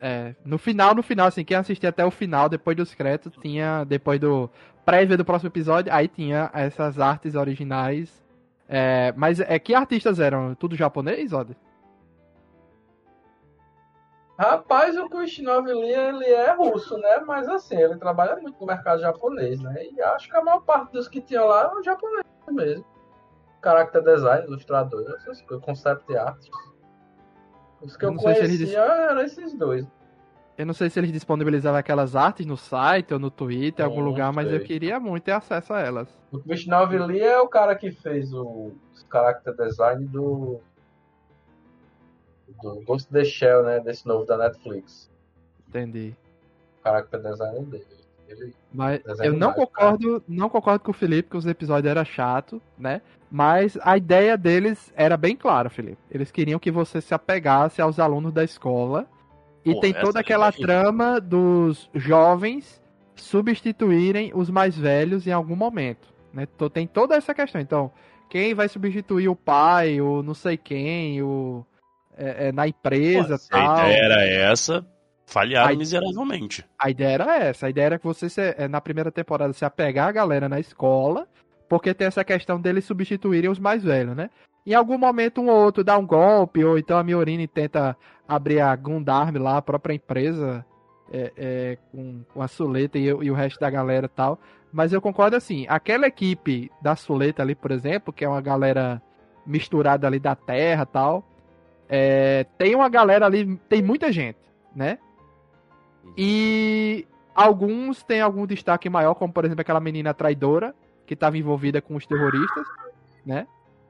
É, no final, no final, assim, quem assistia até o final, depois dos créditos, tinha, depois do prévia do próximo episódio, aí tinha essas artes originais. É, mas é que artistas eram? Tudo japonês, Oda? Rapaz, o Kushinov ali, ele é russo, né? Mas assim, ele trabalha muito no mercado japonês, né? E acho que a maior parte dos que tinha lá eram japoneses mesmo. Character design, ilustrador, essas coisas, concept art. Os que Eu eu, se eles conhecia eram esses dois. Eu não sei se eles disponibilizavam aquelas artes no site ou no Twitter, em algum lugar, mas eu queria muito ter acesso a elas. O Kushinov ali é o cara que fez o os character design do do Ghost in the Shell, né? Desse novo da Netflix. Entendi. O character design dele. Ele, Mas eu não mais, concordo, não concordo com o Felipe que os episódios eram chato, né? Mas a ideia deles era bem clara, Felipe. Eles queriam que você se apegasse aos alunos da escola. E Pô, tem toda aquela ideia- trama dos jovens substituírem os mais velhos em algum momento, né? Tem toda essa questão. Então, quem vai substituir o pai, o não sei quem, o é, é, na empresa, Se a tal. ideia era essa, falharam Aí- miseravelmente. A ideia era essa. A ideia era que você, se- eh, na primeira temporada, se apegar a galera na escola, porque tem essa questão deles substituírem os mais velhos, né? Em algum momento, um ou outro dá um golpe, ou então a Miorine tenta abrir a Gundarm lá, a própria empresa, é, é, com, com a Suleta e, o- e o resto da galera tal. Mas eu concordo assim, aquela equipe da Suleta ali, por exemplo, que é uma galera misturada ali da Terra e tal, é, tem uma galera ali, tem muita gente, né? E alguns têm algum destaque maior, como por exemplo aquela menina traidora, que estava envolvida com os terroristas, né?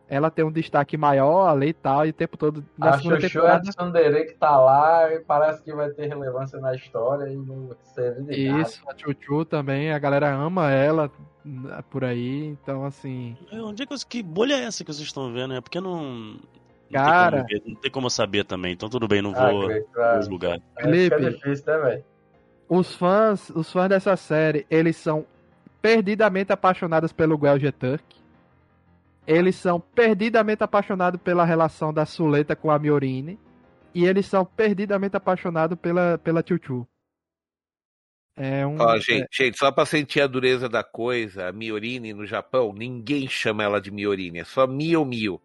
Ela tem um destaque maior ali e tal, e o tempo todo na a segunda Chuchu é temporada. a Tsundere que tá lá e parece que vai ter relevância na história e não serve de nada. Isso, a Chuchu também, a galera ama ela por aí, então assim. Onde é que, eu- que bolha é essa que vocês estão vendo? É porque não. Não Cara. Tem como não tem como eu saber também, então tudo bem, não Ah, vou acho que é Felipe. difícil, né, velho? Os fãs, os fãs dessa série, eles são perdidamente apaixonados pelo Guel Turk. Eles são perdidamente apaixonados pela relação da Suleta com a Miorine. E eles são perdidamente apaixonados pela, pela Chuchu. É um. Ó, gente, gente, só pra sentir a dureza da coisa, a Miorine no Japão, ninguém chama ela de Miorine, é só Mio Mio.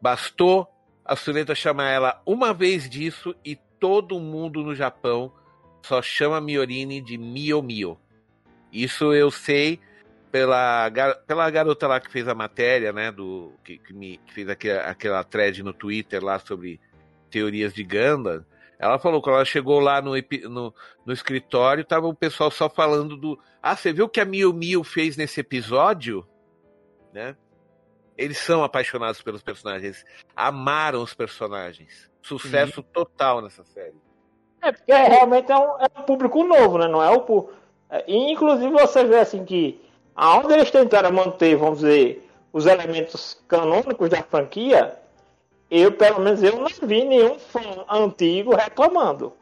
Bastou a Suleta chamar ela uma vez disso e todo mundo no Japão só chama Miorine de Mio Mio. Isso eu sei pela, pela garota lá que fez a matéria, né, do que, que me, que fez aquela, aquela thread no Twitter lá sobre teorias de Gundam. Ela falou que ela chegou lá no, no, no escritório, tava o pessoal só falando do. Ah, você viu o que a Mio Mio fez nesse episódio? Né? Eles são apaixonados pelos personagens, eles amaram os personagens. Sucesso total nessa série. É, porque realmente é um, é um público novo, né? Não é o é, e, Inclusive você vê assim que aonde eles tentaram manter, vamos dizer, os elementos canônicos da franquia, eu pelo menos eu não vi nenhum fã antigo reclamando.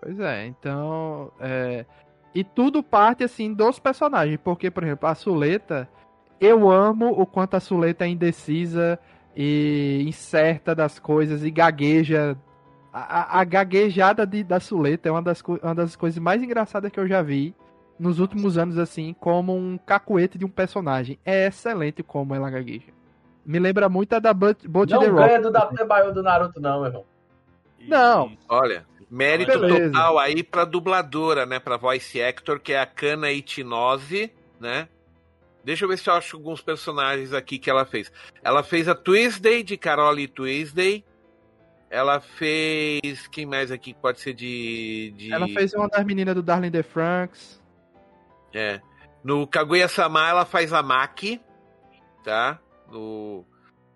Pois é, então. é, E tudo parte, assim, dos personagens. Porque, por exemplo, a Suleta. Eu amo o quanto a Suleta é indecisa e incerta das coisas e gagueja. A, a- a gaguejada de- da Suleta é uma das, uma das coisas mais engraçadas que eu já vi nos últimos anos, assim, como um cacuete de um personagem. É excelente como ela gagueja. Me lembra muito a da Bolt Não the Rock. ganha do Datebayo do Naruto, não, meu irmão. Não. Olha, mérito Beleza. total aí pra dubladora, né? Pra voice actor, que é a Kana Itinose, né? Deixa eu ver se eu acho alguns personagens aqui que ela fez. Ela fez a Tuesday, de Carole Tuesday. Ela fez. Quem mais aqui pode ser de. de... Ela fez uma das meninas do Darling the Franks. É. No Kaguya-sama ela faz a Maki, tá? No.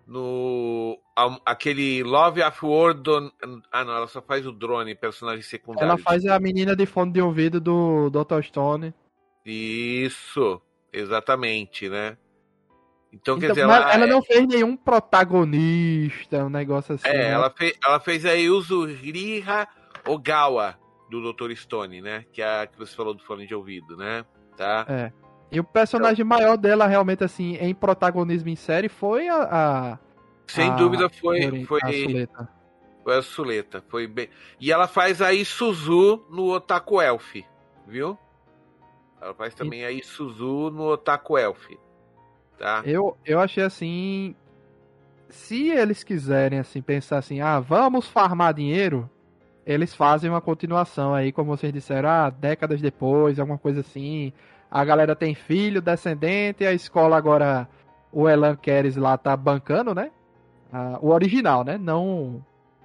No. aquele Love of War. Don... Ah, não, ela só faz o drone, personagem secundário. Ela faz a menina de fone de ouvido do Dr. Stone. Isso, exatamente, né? Então, quer Então, dizer, mas ela, ela não fez nenhum protagonista, um negócio assim. é, né? ela, fez, ela fez a Yuzuriha Ogawa, do Dr. Stone, né? Que é a que você falou do fone de ouvido, né? Tá? É. E o personagem maior dela, realmente, assim, em protagonismo em série, foi a. a Sem a- dúvida foi, Morin- foi, a Suleta. foi a Suleta. Foi bem... E ela faz a Isuzu no Otaku Elf, viu? Ela faz também a Isuzu no Otaku Elf. Tá? Eu, eu achei assim. Se eles quiserem, assim, pensar assim, ah, vamos farmar dinheiro, eles fazem uma continuação aí, como vocês disseram, ah, décadas depois, alguma coisa assim. A galera tem filho, descendente, e a escola agora, o Elan Keres lá tá bancando, né? Ah, o original, né? Não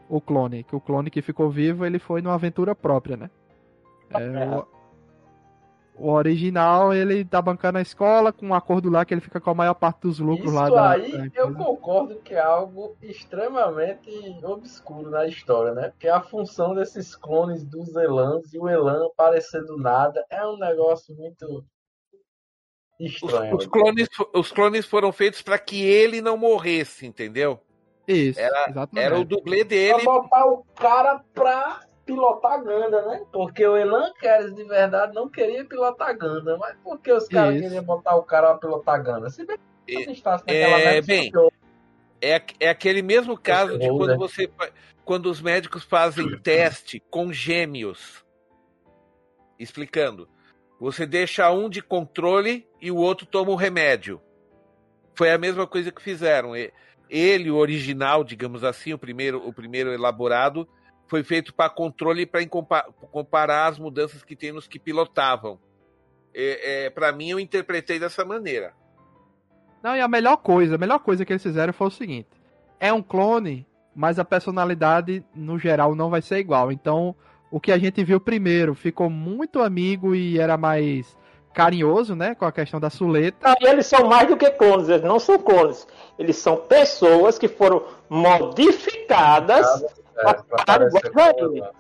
o clone. Que o clone que ficou vivo, ele foi numa aventura própria, né? É, o, o original, ele tá bancando a escola com um acordo lá que ele fica com a maior parte dos lucros Isso lá da. aí da eu concordo que é algo extremamente obscuro na história, né? Porque a função desses clones dos Elans e o Elan aparecer do nada é um negócio muito Os, estranho. os clones, os clones foram feitos para que ele não morresse, entendeu? Isso, Era-. Era o dublê Pra dele. botar o cara pra pilotar Ganda, né? Porque o Elan Keres de verdade não queria pilotar Ganda, mas por que os caras queriam botar o cara pra pilotar Ganda? Se bem que É, estasse naquela é, bem, É, é aquele mesmo caso de Holder. quando você quando os médicos fazem [COUGHS] teste com gêmeos. Explicando. Você deixa um de controle e o outro toma o remédio. Foi a mesma coisa que fizeram. E- Ele, o original, digamos assim, o primeiro, o primeiro elaborado, foi feito para controle e para comparar as mudanças que tem nos que pilotavam. É, para mim, eu interpretei dessa maneira. Não, e a melhor coisa, a melhor coisa que eles fizeram foi o seguinte: é um clone, mas a personalidade no geral não vai ser igual. Então, o que a gente viu primeiro ficou muito amigo e era mais carinhoso, né, com a questão da suleta. Não, e eles são mais do que clones, eles não são clones. Eles são pessoas que foram modificadas. É, pra Ah, parecer igual.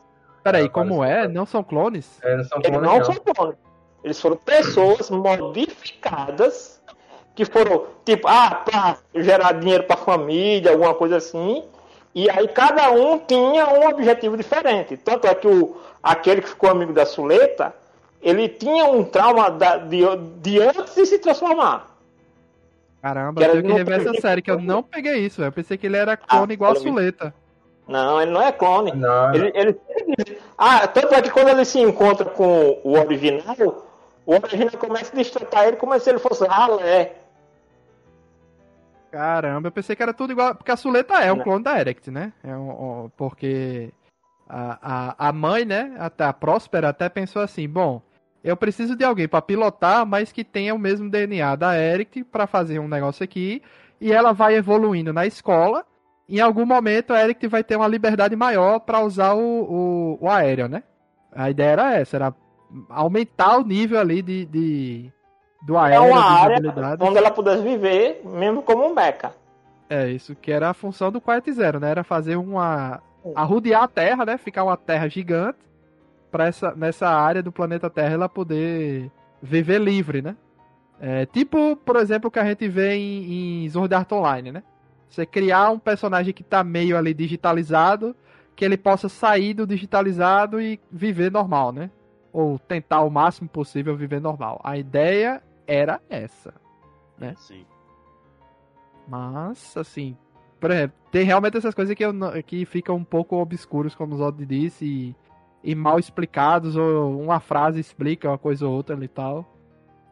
Peraí, É, como é? Não são clones? É, Eles são Eles clones, não não. são clones. Eles foram pessoas modificadas que foram, tipo, ah, pra gerar dinheiro pra família, alguma coisa assim. E aí cada um tinha um objetivo diferente. Tanto é que o, aquele que ficou amigo da Suleta, ele tinha um trauma da- de, de antes de se transformar. Caramba, Que eu tenho que rever essa série, que eu não peguei isso. Eu pensei que ele era clone igual a suleta. Não, ele não é clone. Não, Ele, ele... Ah, tanto é que quando ele se encontra com o original, o original começa a destratar ele como se ele fosse ralé. Caramba, eu pensei que era tudo igual. Porque a Suleta é um Não. clone da Erect, né? É um, um- porque a, a, a mãe, né? Até a Próspera até pensou assim: bom, eu preciso de alguém pra pilotar, mas que tenha o mesmo DNA da Eric pra fazer um negócio aqui. E ela vai evoluindo na escola. Em algum momento a Eric vai ter uma liberdade maior pra usar o, o, o aéreo, né? A ideia era essa, era aumentar o nível ali de, de do É aéreo, uma das área onde ela pudesse viver, mesmo como um mecha. É, isso que era a função do Quiet Zero, né? Era fazer uma. arrodear a Terra, né? Ficar uma Terra gigante pra essa, nessa área do planeta Terra ela poder viver livre, né? É, tipo, por exemplo, o que a gente vê em, em Sword Art Online, né? Você criar um personagem que tá meio ali digitalizado, que ele possa sair do digitalizado e viver normal, né? Ou tentar o máximo possível viver normal. A ideia era essa. né? Sim. Mas, assim, por exemplo, tem realmente essas coisas que, eu, que ficam um pouco obscuros, como o Zod disse, e, e mal explicados, ou uma frase explica uma coisa ou outra e tal.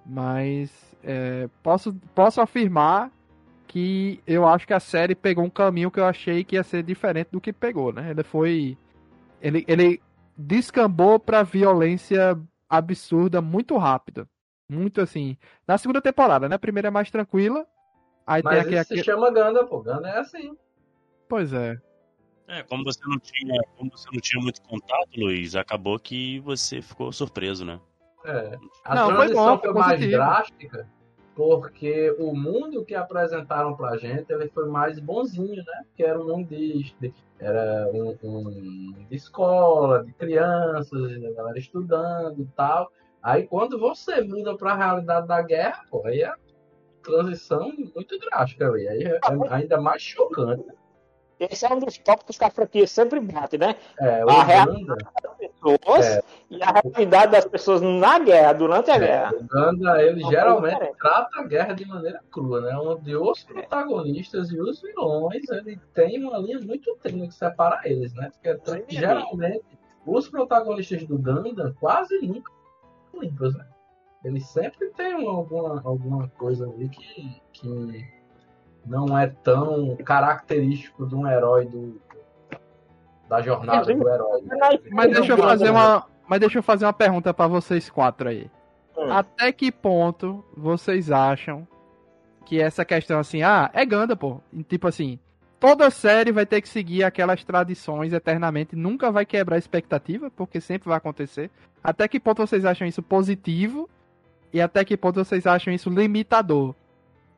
Mas é, posso, posso afirmar que eu acho que a série pegou um caminho que eu achei que ia ser diferente do que pegou, né? Ele foi. Ele, ele descambou pra violência absurda muito rápido. Muito assim. Na segunda temporada, né? A primeira é mais tranquila. Aí tem Mas aqui, isso aqui... se chama Ganda, pô. Ganda é assim. Pois é. É, como você não tinha, como você não tinha muito contato, Luiz, acabou que você ficou surpreso, né? É. A Não, foi transição bom, foi, foi mais positivo. drástica porque o mundo que apresentaram pra gente ele foi mais bonzinho, né? Porque era um mundo de, de- era um, um de escola, de crianças, a galera estudando e tal. Aí quando você muda pra realidade da guerra, pô, aí é transição muito drástica. Aí é, é ainda mais chocante. Esse é um dos tópicos que a franquia sempre bate, né? É, A real- Uganda, Pessoas É. e a realidade das pessoas na guerra, durante a é, guerra. o Uganda, ele geralmente trata a guerra de maneira crua, né? Onde os protagonistas e os vilões, ele tem uma linha muito tênue que separa eles, né? Porque geralmente os protagonistas do Ganda quase nunca são limpas, né? Eles sempre têm uma- alguma, alguma coisa ali que, que não é tão característico de um herói do da jornada do herói. né? Mas deixa eu fazer uma. Mas deixa eu fazer uma pergunta pra vocês quatro aí. Hum. Até que ponto vocês acham que essa questão assim, ah, é Ganda, pô. Tipo assim, toda série vai ter que seguir aquelas tradições eternamente, nunca vai quebrar a expectativa, porque sempre vai acontecer. Até que ponto vocês acham isso positivo e até que ponto vocês acham isso limitador?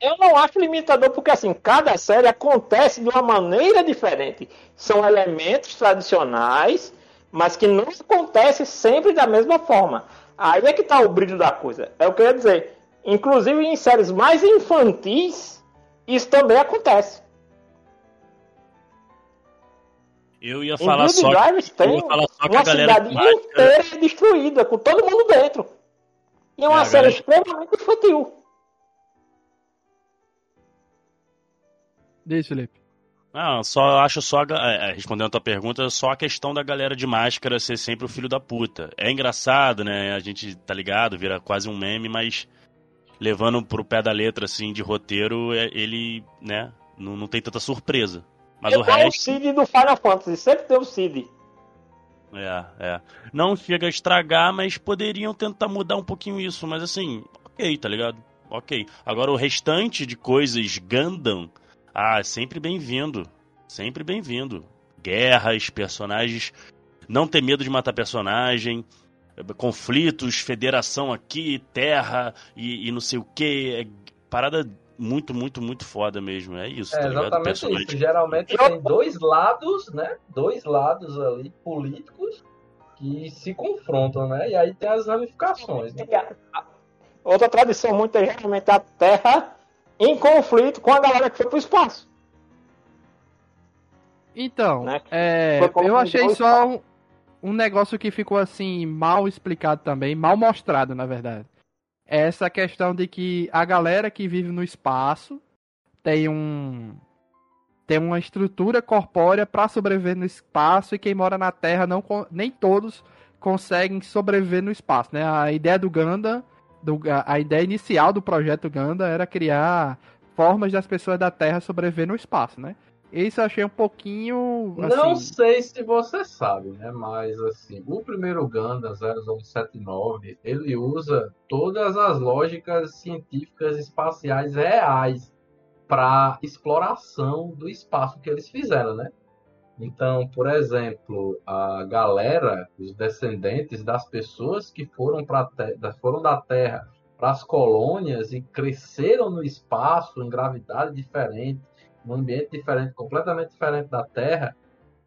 Eu não acho limitador porque assim, cada série acontece de uma maneira diferente. São elementos tradicionais, mas que não acontece sempre da mesma forma. Aí é que está o brilho da coisa. É o que eu ia dizer. Inclusive em séries mais infantis, isso também acontece. Eu ia falar só, Drives tem eu ia falar só que uma cidade de máscara- inteira destruída, com todo mundo dentro. E é uma É, série galera- extremamente infantil. Diz, Felipe. Não, só acho só, é, é, respondendo a tua pergunta, só a questão da galera de máscara ser sempre o filho da puta. É engraçado, né? A gente tá ligado, vira quase um meme, mas levando pro pé da letra, assim, de roteiro, é- ele, né, não, não tem tanta surpresa. Mas é o igual o resto. Cid do Final Fantasy, sempre tem o Cid. É, é. Não chega a estragar, mas poderiam tentar mudar um pouquinho isso. Mas assim, ok, tá ligado? Ok. Agora o restante de coisas Gundam, ah, sempre bem-vindo. Sempre bem-vindo. Guerras, personagens. Não ter medo de matar personagem. Conflitos, federação aqui, terra e, e não sei o que. Parada muito, muito, muito foda mesmo. É isso, É tá exatamente Personagem. isso. Geralmente tem dois lados, né? Dois lados ali políticos que se confrontam, né? E aí tem as ramificações, né? Outra tradição muito é geralmente a Terra em conflito com a galera que foi pro espaço. Então, Né? é, eu achei só um, um negócio que ficou assim, mal explicado também, mal mostrado, na verdade. É essa questão de que a galera que vive no espaço tem um. Tem uma estrutura corpórea para sobreviver no espaço e quem mora na Terra não nem todos conseguem sobreviver no espaço, né? A ideia do Ganda, do, a- ideia inicial do projeto Ganda era criar formas das pessoas da Terra sobreviver no espaço, né? Isso eu achei um pouquinho. Não assim, sei se você sabe, né? Mas assim, o primeiro Gundam 0079, ele usa todas as lógicas científicas espaciais reais para exploração do espaço que eles fizeram, né? Então, por exemplo, a galera, os descendentes das pessoas que foram foram da Terra para as colônias e cresceram no espaço em gravidade diferente, num ambiente diferente, completamente diferente da Terra,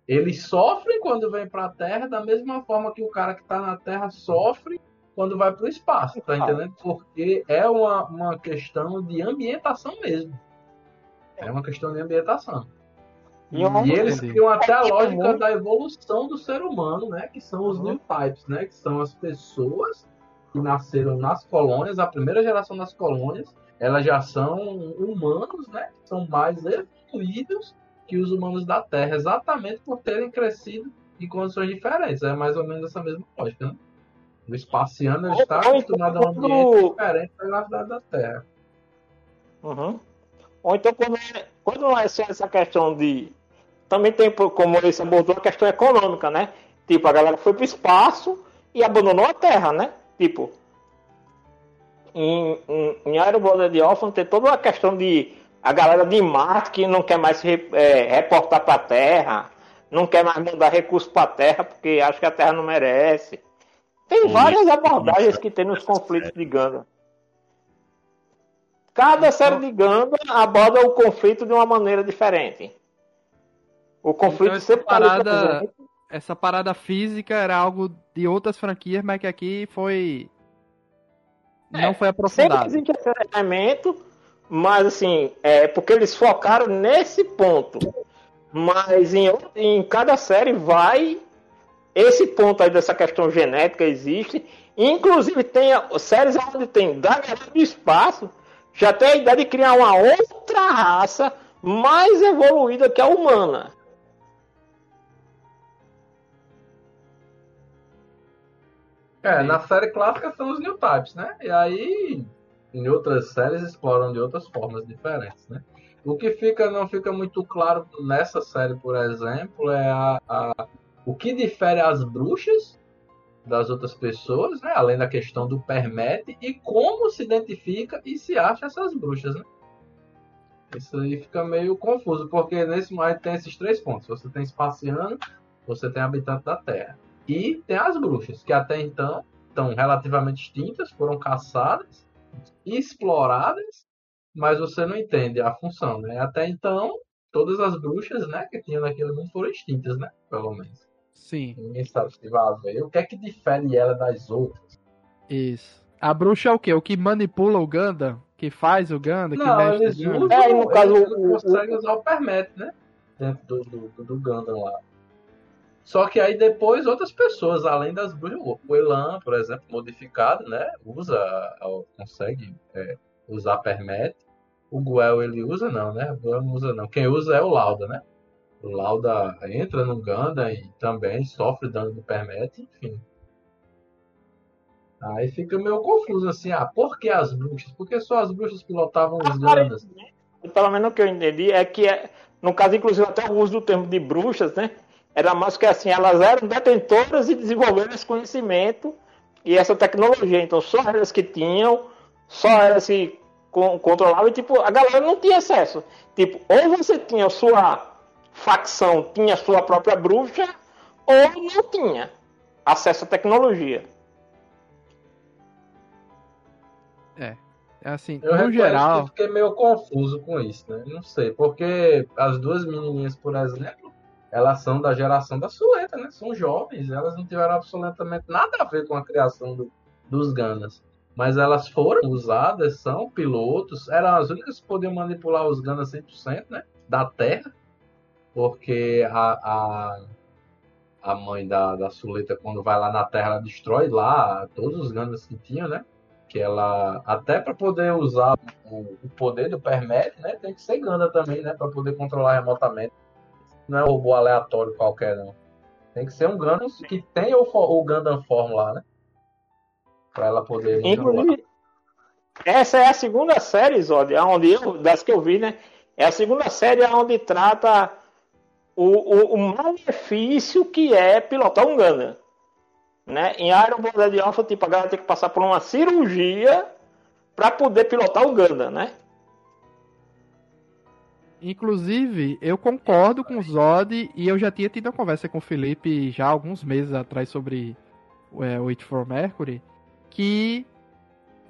eles sofrem quando vem para a Terra da mesma forma que o cara que está na Terra sofre quando vai para o espaço, tá entendendo? Porque é uma, uma questão de ambientação mesmo. É uma questão de ambientação. E uma- E eles criam até a Tipo, lógica da evolução do ser humano, né? Que são os Uhum. new types, né? Que são as pessoas que nasceram nas colônias, a primeira geração das colônias, elas já são humanos, né? São mais evoluídos que os humanos da Terra, exatamente por terem crescido em condições diferentes. É mais ou menos essa mesma lógica, né? O espaciano ele está acostumado a um quando- ambiente diferente da gravidade da Terra. Uhum. Ou então, quando, é- quando é só essa questão de. Também tem, como esse abordou, a questão econômica, né? Tipo, a galera foi pro espaço e abandonou a Terra, né? Tipo, em, em, em Aeroborder de Orphan tem toda uma questão de a galera de Marte que não quer mais se é, reportar pra Terra, não quer mais mandar recursos pra Terra porque acha que a Terra não merece. Tem várias abordagens isso- que tem nos conflitos de Gundam. Cada série de Gundam aborda o conflito de uma maneira diferente. O conflito Então, essa sempre parada- essa parada física era algo de outras franquias, mas que aqui foi. Não É, foi Sempre aprofundado. existe esse elemento, mas assim, é porque eles focaram nesse ponto. Mas em, em cada série vai. Esse ponto aí dessa questão genética existe. Inclusive tem a- séries onde tem da galera do espaço. Já tem a ideia de criar uma outra raça mais evoluída que a humana. É, na série clássica são os new types, né? E aí, em outras séries exploram de outras formas diferentes, né? O que fica não fica muito claro nessa série, por exemplo, é a, a- o que difere as bruxas das outras pessoas, né? Além da questão do permete e como se identifica e se acha essas bruxas, né? Isso aí fica meio confuso, porque nesse momento tem esses três pontos. Você tem espaciano, você tem habitante da Terra. E tem as bruxas, que até então estão relativamente extintas, foram caçadas, exploradas, mas você não entende a função, né? Até então, todas as bruxas, né, que tinham naquele mundo foram extintas, né? Pelo menos. Sim. Ninguém sabe se vai haver. O que é que difere ela das outras? Isso. A bruxa é o quê? O que manipula o Ganda? Que faz o Ganda? Que Não, mexe eles o Ganda? usam, É, e no caso, eles o- conseguem usar o Permet, né? Dentro do, do, do Gundam lá. Só que aí depois outras pessoas, além das bruxas, o Elan, por exemplo, modificado, né? Usa, consegue é, usar Permet. O Guel ele usa não, né? O Guel não usa não. Quem usa é o Lauda, né? O Lauda entra no Gundam e também sofre dano do Permet, enfim. Aí fica meio confuso assim, ah, por que as bruxas? Porque só as bruxas pilotavam os Gundams. Pelo menos o que eu entendi é que, é- no caso, inclusive, até o uso do termo de bruxas, né? Era mais que assim, elas eram detentoras e desenvolveram esse conhecimento e essa tecnologia. Então, só elas que tinham, só elas que con- controlavam e, tipo, a galera não tinha acesso. Tipo, ou você tinha a sua facção, tinha a sua própria bruxa, ou não tinha acesso à tecnologia. É assim, Eu no geral. que fiquei meio confuso com isso, né? Não sei, porque as duas menininhas, por exemplo, elas são da geração da Suleta, né? São jovens, elas não tiveram absolutamente nada a ver com a criação do- dos Ganas. Mas elas foram usadas, são pilotos, eram as únicas que podiam manipular os Ganas 100%, né? Da Terra, porque a, a, a mãe da, da Suleta, quando vai lá na Terra, ela destrói lá todos os Ganas que tinha, né? que ela até para poder usar o, o poder do Permet, né, tem que ser Ganda também, né, para poder controlar remotamente. Não é um robô aleatório qualquer não. Tem que ser um Gundam que tenha o, o Gundam Form lá, né? Para ela poder controlar. Inclusive, essa é a segunda série, Zod, onde eu, das que eu vi, né? É a segunda série onde trata o, o, o malefício que é pilotar um Gundam. Né? Em Iron Blooded Alpha, tipo, a galera tem que passar por uma cirurgia para poder pilotar o Gundam, né? Inclusive, eu concordo com o Zod e eu já tinha tido uma conversa com o Felipe já alguns meses atrás sobre é, o It for Mercury, que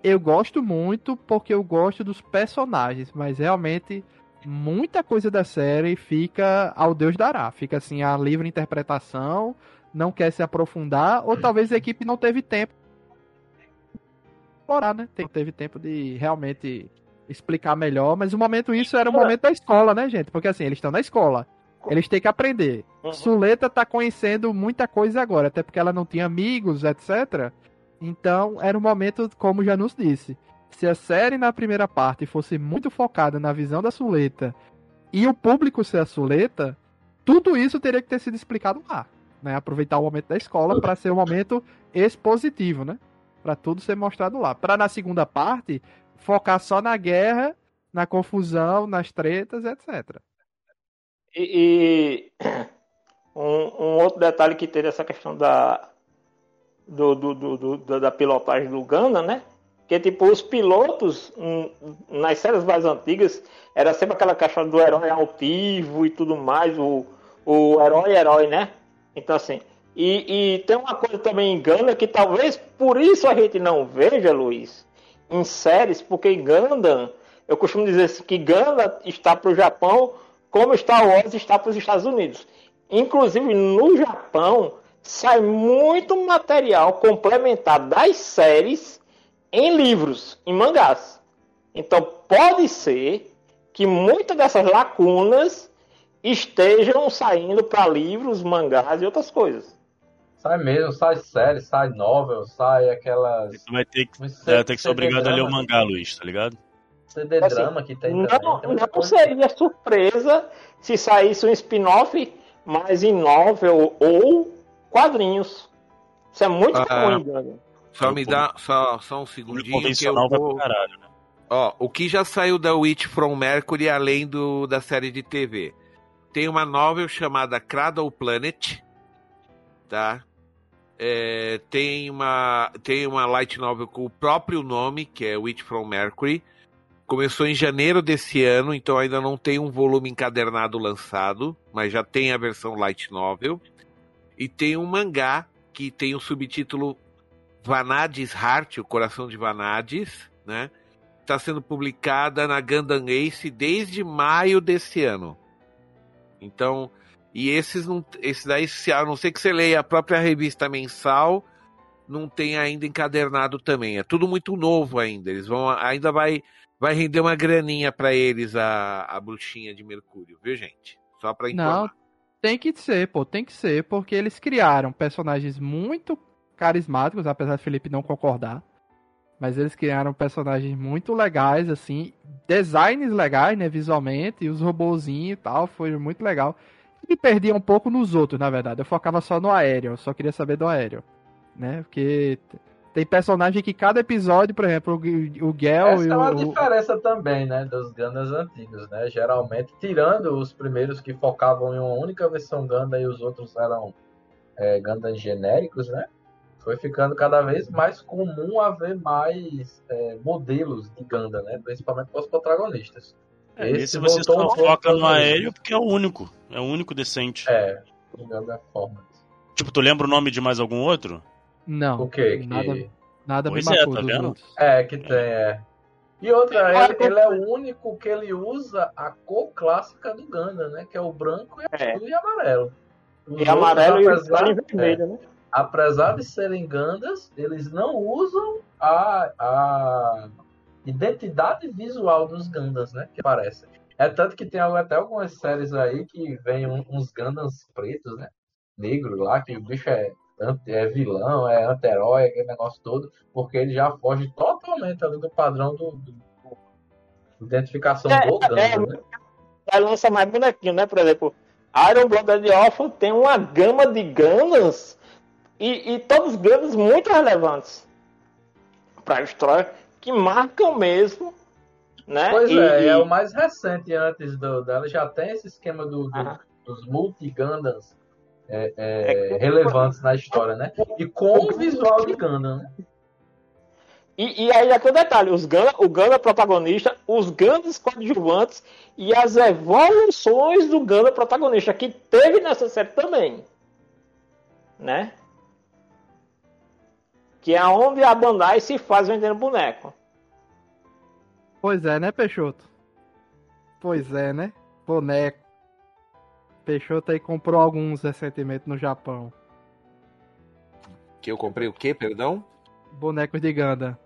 eu gosto muito porque eu gosto dos personagens, mas realmente muita coisa da série fica ao Deus dará, fica assim a livre interpretação, não quer se aprofundar, ou talvez a equipe não teve tempo explorar, né? Teve tempo de realmente explicar melhor, mas no momento isso era o momento da escola, né, gente? Porque assim, eles estão na escola. Eles têm que aprender. Uhum. Suleta tá conhecendo muita coisa agora, até porque ela não tinha amigos, etc. Então, era um momento, como já nos disse. Se a série na primeira parte fosse muito focada na visão da Suleta e o público ser a Suleta, tudo isso teria que ter sido explicado lá, né? Aproveitar o momento da escola para ser um momento expositivo, né? Para tudo ser mostrado lá. Para na segunda parte focar só na guerra, na confusão, nas tretas, etc. E, e um, um outro detalhe que teve essa questão da, do, do, do- do- da- pilotagem do Gundam, né? Que tipo, os pilotos hum, nas séries mais antigas era sempre aquela questão do herói altivo e tudo mais, o, o herói-herói, né? Então assim. E, e tem uma coisa também em Gundam que talvez por isso a gente não veja, Luiz, em séries, porque Gundam, eu costumo dizer assim, que Gundam está para o Japão como Star Wars está para os Estados Unidos. Inclusive no Japão sai muito material complementar das séries em livros, em mangás. Então pode ser que muitas dessas lacunas estejam saindo para livros, mangás e outras coisas. Sai mesmo, sai série, sai novel, sai aquelas. Tu vai ter que, uns é, ter que ser CD obrigado a ler o mangá, Luiz, tá ligado? CD Assim, drama que tem Não, também. tem não seria surpresa se saísse um spin-off, mas em novel ou quadrinhos. Isso é muito Ah, comum. Só me dá só, só um segundinho que eu vou... caralho, né? Ó, o que já saiu da Witch from Mercury além do da série de TV? Tem uma novel chamada Cradle Planet, tá? É, tem uma tem uma light novel com o próprio nome, que é Witch from Mercury. Começou em janeiro desse ano, então ainda não tem um volume encadernado lançado, mas já tem a versão light novel. E tem um mangá que tem o subtítulo Vanadis Heart, o coração de Vanadis, né? Está sendo publicada na Gundam Ace desde maio desse ano. Então, e esses não, esses daí, a não ser que você leia a própria revista mensal, não tem ainda encadernado também. É tudo muito novo ainda. Eles vão, ainda vai, vai render uma graninha para eles a, a bruxinha de Mercúrio, viu gente? Só para informar. Não, tem que ser, pô, tem que ser, porque eles criaram personagens muito carismáticos, apesar de Felipe não concordar. Mas eles criaram personagens muito legais, assim, designs legais, né, visualmente, e os robozinhos e tal, foi muito legal. Me perdia um pouco nos outros, na verdade. Eu focava só no aéreo, eu só queria saber do aéreo, né? Porque tem personagem que cada episódio, por exemplo, o, o Gel Essa e é uma o... diferença também, né, dos Gundams antigos, né? Geralmente, tirando os primeiros que focavam em uma única versão Gundam e os outros eram é, Gundams genéricos, né? foi ficando cada vez mais comum haver mais é, modelos de Ganda, né? Principalmente para os protagonistas. É, esse, esse você só foca no aéreo porque é o único. É o único decente. É, o Ganda forma. Tipo, tu lembra o nome de mais algum outro? Não. O quê? Que... Nada, nada pois é, tá vendo? É, que tem, é. E outra, ele, ele, é o único que ele usa a cor clássica do Ganda, né? Que é o branco e, é. e amarelo. Os e amarelo e o vermelho, é. né? apesar de serem gandas, eles não usam a, a identidade visual dos gandas, né? Que aparecem. É tanto que tem até algumas séries aí que vem uns gandas pretos, né? Negro lá, que o bicho é, é vilão, é anti-herói, aquele negócio todo, porque ele já foge totalmente ali do padrão do, do, do identificação é, do Ganda, é, né? Vai lançar mais bonequinho, né? Por exemplo, Iron Blooded Orphan tem uma gama de Gundams e, e todos grandes muito relevantes para a história, que marcam mesmo. Né? Pois e, é, e... é o mais recente antes do, dela, já tem esse esquema do, do dos multi-Gundams é, é, é relevantes na história, né? E com o visual de Gundam, né? E, e aí aqui o detalhe, os Gundam, o Gundam protagonista, os Gundams coadjuvantes e as evoluções do Gundam protagonista, que teve nessa série também. Né? Que é onde a Bandai se faz vendendo boneco. Pois é, né, Peixoto? Pois é, né? Boneco. Peixoto aí comprou alguns recentemente no Japão. Que eu comprei o quê, perdão? Bonecos de Ganda.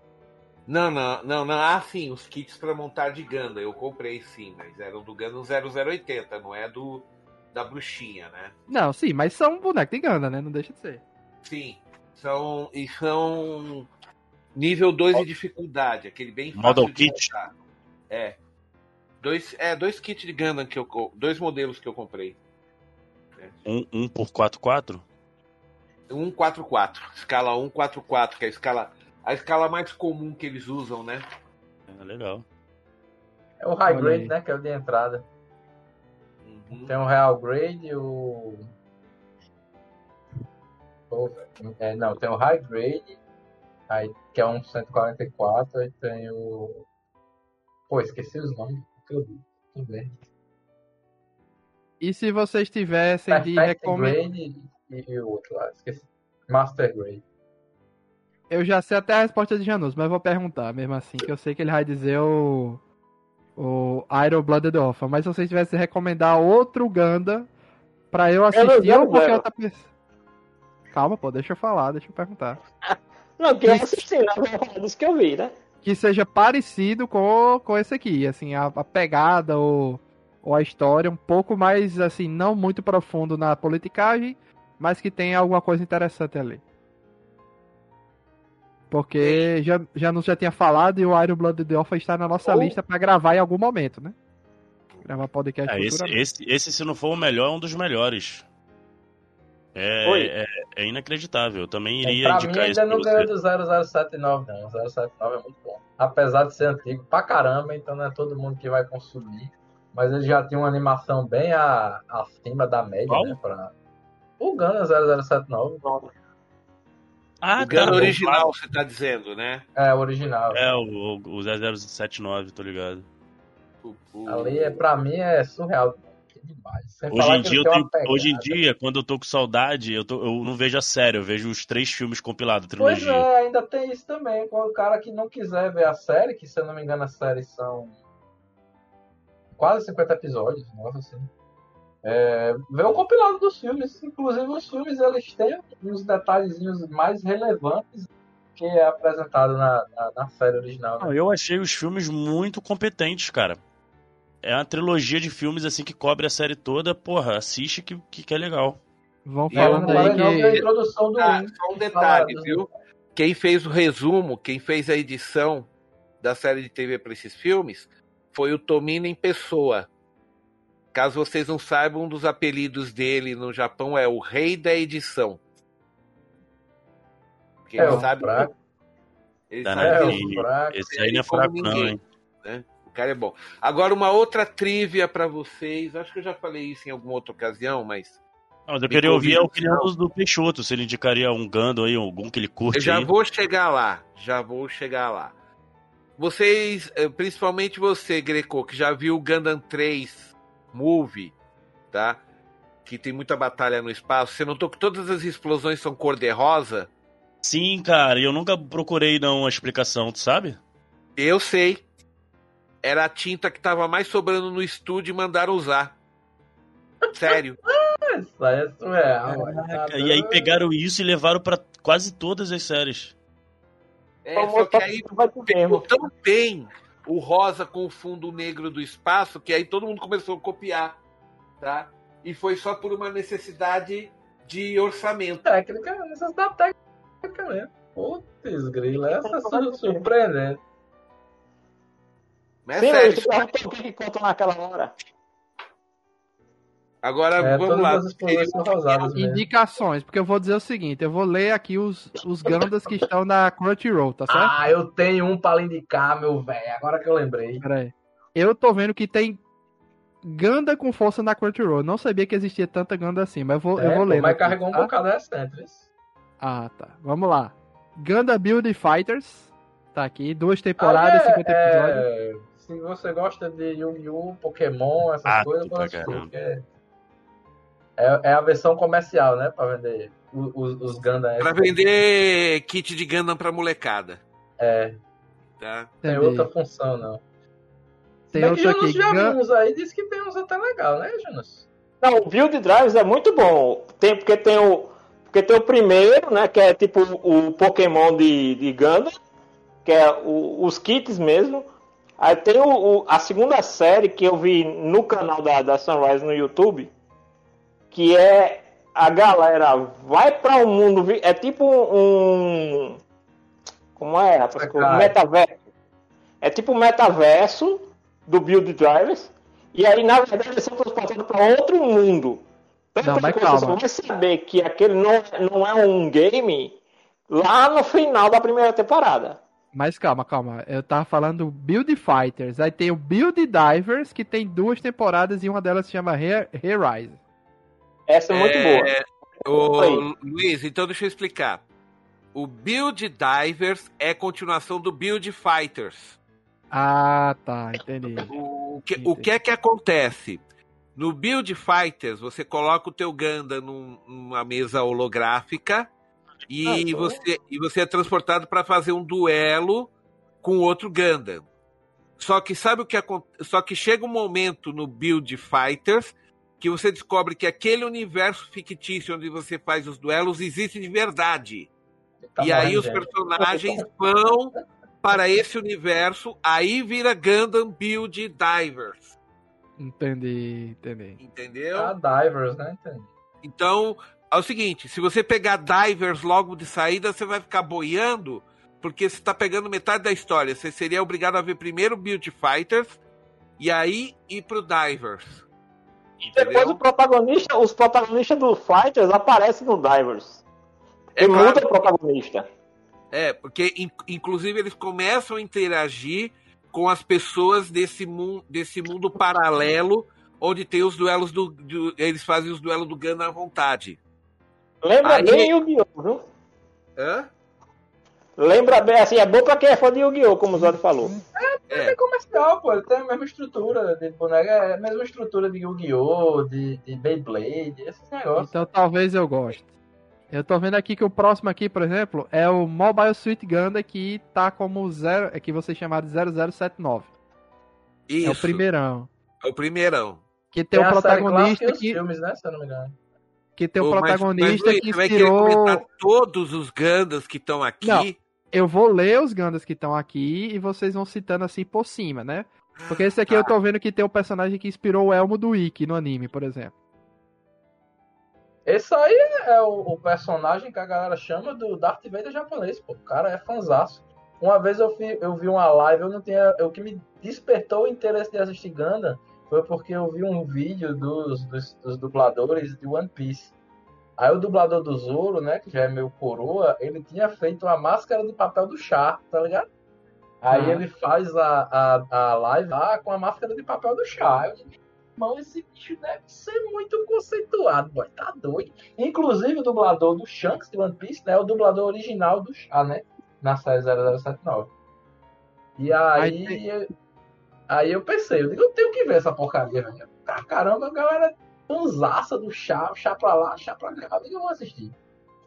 Não, não, não, não. Ah, sim, os kits para montar de Ganda. Eu comprei sim, mas eram do Ganda 0080, não é do da bruxinha, né? Não, sim, mas são bonecos de Ganda, né? Não deixa de ser. Sim, são, e são nível 2 de dificuldade, aquele bem fácil Model kit. Montar. É. Dois, é, dois kits de Gundam que eu dois modelos que eu comprei. É. Um, um por 4x4? 144, escala 144, que é a escala a escala mais comum que eles usam, né? É legal. É o high grade, né, que é o de entrada. Uhum. Tem o real grade, o é, não, tem o High Grade, aí, que é um 144, aí tem o. Pô, esqueci os nomes, tudo. Tudo bem. E se vocês tivessem de recomendar. E o outro lá, esqueci. Master Grade. Eu já sei até a resposta de Janus, mas vou perguntar mesmo assim, que eu sei que ele vai dizer o. O Iron Blooded Orphan. Mas se vocês tivessem recomendar outro Ganda pra eu assistir ou qualquer outra pessoa. Calma, pô, deixa eu falar, deixa eu perguntar. [LAUGHS] Não, que eu assisti, na verdade, dos que eu vi, né? Que seja parecido com, com esse aqui, assim, a, a pegada ou, ou a história um pouco mais, assim, não muito profundo na politicagem, mas que tenha alguma coisa interessante ali. Porque já, já não já tinha falado e o Iron Blood The Orphan está na nossa lista para gravar em algum momento, né? Gravar podcast é, esse, esse, esse, se não for o melhor, é um dos melhores. É, é, é, inacreditável. Eu também é, iria pra indicar mim, ainda não ganhou do 0079, não. O 079 é muito bom. Apesar de ser antigo pra caramba, então não é todo mundo que vai consumir. Mas ele já tinha uma animação bem a, acima da média, Qual? né? Pra... O Gana 0079. Ah, o Gana tá, original, você tá dizendo, né? É, o original. É, o, o 0079, tô ligado. Ali, é, pra mim, é surreal. Demais. Hoje em, dia, tenho- hoje em dia, quando eu tô com saudade, eu, tô- eu não vejo a série, eu vejo os três filmes compilados, a Pois trilogia. é, ainda tem isso também. Com o cara que não quiser ver a série, que se eu não me engano a série são quase 50 episódios, nossa assim. É, vê o compilado dos filmes. Inclusive os filmes eles têm uns detalhezinhos mais relevantes que é apresentado na, na, na série original. né? Não, eu achei os filmes muito competentes, cara. É uma trilogia de filmes assim que cobre a série toda. Porra, assiste que, que, que é legal. Vão eu falando aí não a que. introdução do Ah, só um detalhe, viu? Quem fez o resumo, quem fez a edição da série de TV para esses filmes foi o Tomino em pessoa. Caso vocês não saibam, um dos apelidos dele no Japão é o Rei da Edição. Quem É, sabe, fraco. ele Tá sabe É, que o fraco. Esse aí não é fraco, não, ninguém. hein? o cara é bom. Agora, uma outra trivia para vocês. Acho que eu já falei isso em alguma outra ocasião, mas Não, mas eu queria ouvir a opinião do, Peixoto, se ele indicaria um Gundam aí, algum que ele curte Eu já aí. vou chegar lá, já vou chegar lá. Vocês, eh, principalmente você, Greco, que já viu o Gundam 3 Movie, tá? Que tem muita batalha no espaço. Você notou que todas as explosões são cor-de-rosa? Sim, cara, e eu nunca procurei não a explicação, tu sabe? Eu sei. Era a tinta que tava mais sobrando no estúdio e mandaram usar. Sério. Isso é surreal. Tá Caraca, e aí pegaram isso e levaram pra quase todas as séries. É, Vamos só que aí que vai ter pegou tão bem o rosa com o fundo negro do espaço que aí todo mundo começou a copiar, tá? E foi só por uma necessidade de orçamento. técnica, necessidade técnica mesmo. Putz, grila, essa é su- surpreendente. Mas é Sim, sério. tu perguntou o que conta naquela hora. Agora É, vamos lá. Indicações, porque eu vou dizer o seguinte, eu vou ler aqui os, os Gundams que estão na Crunchyroll, tá certo? Ah, eu tenho um pra lhe indicar, meu velho. Agora que eu lembrei. Pera aí. Eu tô vendo que tem Ganda com força na Crunchyroll. Eu Não sabia que existia tanta Ganda assim, mas eu vou, eu É, vou pô, ler. mas aqui, carregou um tá? bocado recente. Ah, tá. Vamos lá. Ganda Build Fighters. Tá aqui, duas temporadas, Aí é- 50 episódios. é, se você gosta de Yu-Gi-Oh!, Pokémon, essas Ah, coisas, é, é, a versão comercial, né? Pra vender os, os, Gundam. Pra vender kit de Gundam pra molecada, É, tá? tem Entendi. outra função, não. Tem Bem outro já viu uns aí, disse que tem uns até legal, né, Jonas? Não, o Build Drives é muito bom. Tem, porque tem o. Porque tem o primeiro, né? Que é tipo o Pokémon de, de Gundam, que é o- os kits mesmo. Aí tem o, o- a segunda série que eu vi no canal da, da Sunrise no YouTube, que é a galera vai para o mundo. vi- É tipo um. Como é, rapaz? Um metaverso. É tipo um metaverso do Build Drivers. E aí, na verdade, eles são transportados para outro mundo. Tanto Não, mas calma. você vai saber que aquele não, não é um game lá no final da primeira temporada. Mas calma, calma. Eu tava falando Build Fighters. Aí tem o Build Divers, que tem duas temporadas e uma delas se chama Re Rise. Essa é muito boa. Ô, Oi. Luiz, então deixa eu explicar. O Build Divers é continuação do Build Fighters. Ah, tá. Entendi. O que, o que é que acontece? No Build Fighters, você coloca o teu Gundam num- numa mesa holográfica e, Ah, então- você, e você é transportado para fazer um duelo com outro Gundam. Só que sabe o que acontece? Só que chega um momento no Build Fighters que você descobre que aquele universo fictício onde você faz os duelos existe de verdade. Tá e aí os personagens [LAUGHS] vão para esse universo, aí vira Gundam Build Divers. Entendi, entendi. Entendeu? Ah, Divers, né? Entendi. Então, é o seguinte: se você pegar Divers logo de saída, você vai ficar boiando, porque você está pegando metade da história. Você seria obrigado a ver primeiro Build Fighters e aí ir pro Divers. Depois o protagonista, os protagonistas do Fighters aparecem no Divers. É E claro. muda o protagonista. É, porque in- inclusive eles começam a interagir com as pessoas desse, mun desse mundo paralelo, onde tem os duelos do. do- eles fazem os duelos do Gundam à vontade. Lembra Aí- bem Yu-Gi-Oh! viu? Hã? Lembra bem, assim, é bom pra quem é fã de Yu-Gi-Oh! como o Zod falou. É, é comercial, pô. Ele tem a mesma estrutura de boneco, é a mesma estrutura de Yu-Gi-Oh!, de, de Beyblade, esses negócios. Então talvez eu goste. Eu tô vendo aqui que o próximo aqui, por exemplo, é o Mobile Suit Gundam que tá como zero, é que vocês chamaram de 0079. Isso. É o primeirão. É o primeirão. Que tem, Tem o protagonista que, filmes, né? Se eu não me engano. Que tem o Ô, mas- protagonista mas, que Você vai querer comentar inspirou. todos os Gandas que estão aqui? Não. Eu vou ler os Gundams que estão aqui e vocês vão citando assim por cima, né? Porque esse aqui Tá. eu tô vendo que tem um personagem que inspirou o Elmo do Ikki no anime, por exemplo. Esse aí é o, o personagem que a galera chama do Darth Vader japonês, pô. O cara é fanzaço. Uma vez eu, fi- eu vi uma live, eu não tinha. O que me despertou o interesse de assistir Gundam foi porque eu vi um vídeo dos, dos, dos dubladores de One Piece. Aí o dublador do Zoro, né, que já é meu coroa, ele tinha feito uma máscara de papel do chá, tá ligado? Aí Ah. ele faz a, a, a live lá com a máscara de papel do chá. Eu irmão, esse bicho deve ser muito conceituado, boy. Tá doido. Inclusive o dublador do Shanks de One Piece, né? É o dublador original do chá, né? Na série 0079. E aí. Aí Aí eu pensei, eu digo, eu tenho que ver essa porcaria, velho. Ah, Caramba, a galera fanzaça do chá, chá pra lá, chá pra cá. Eu digo, eu vou assistir.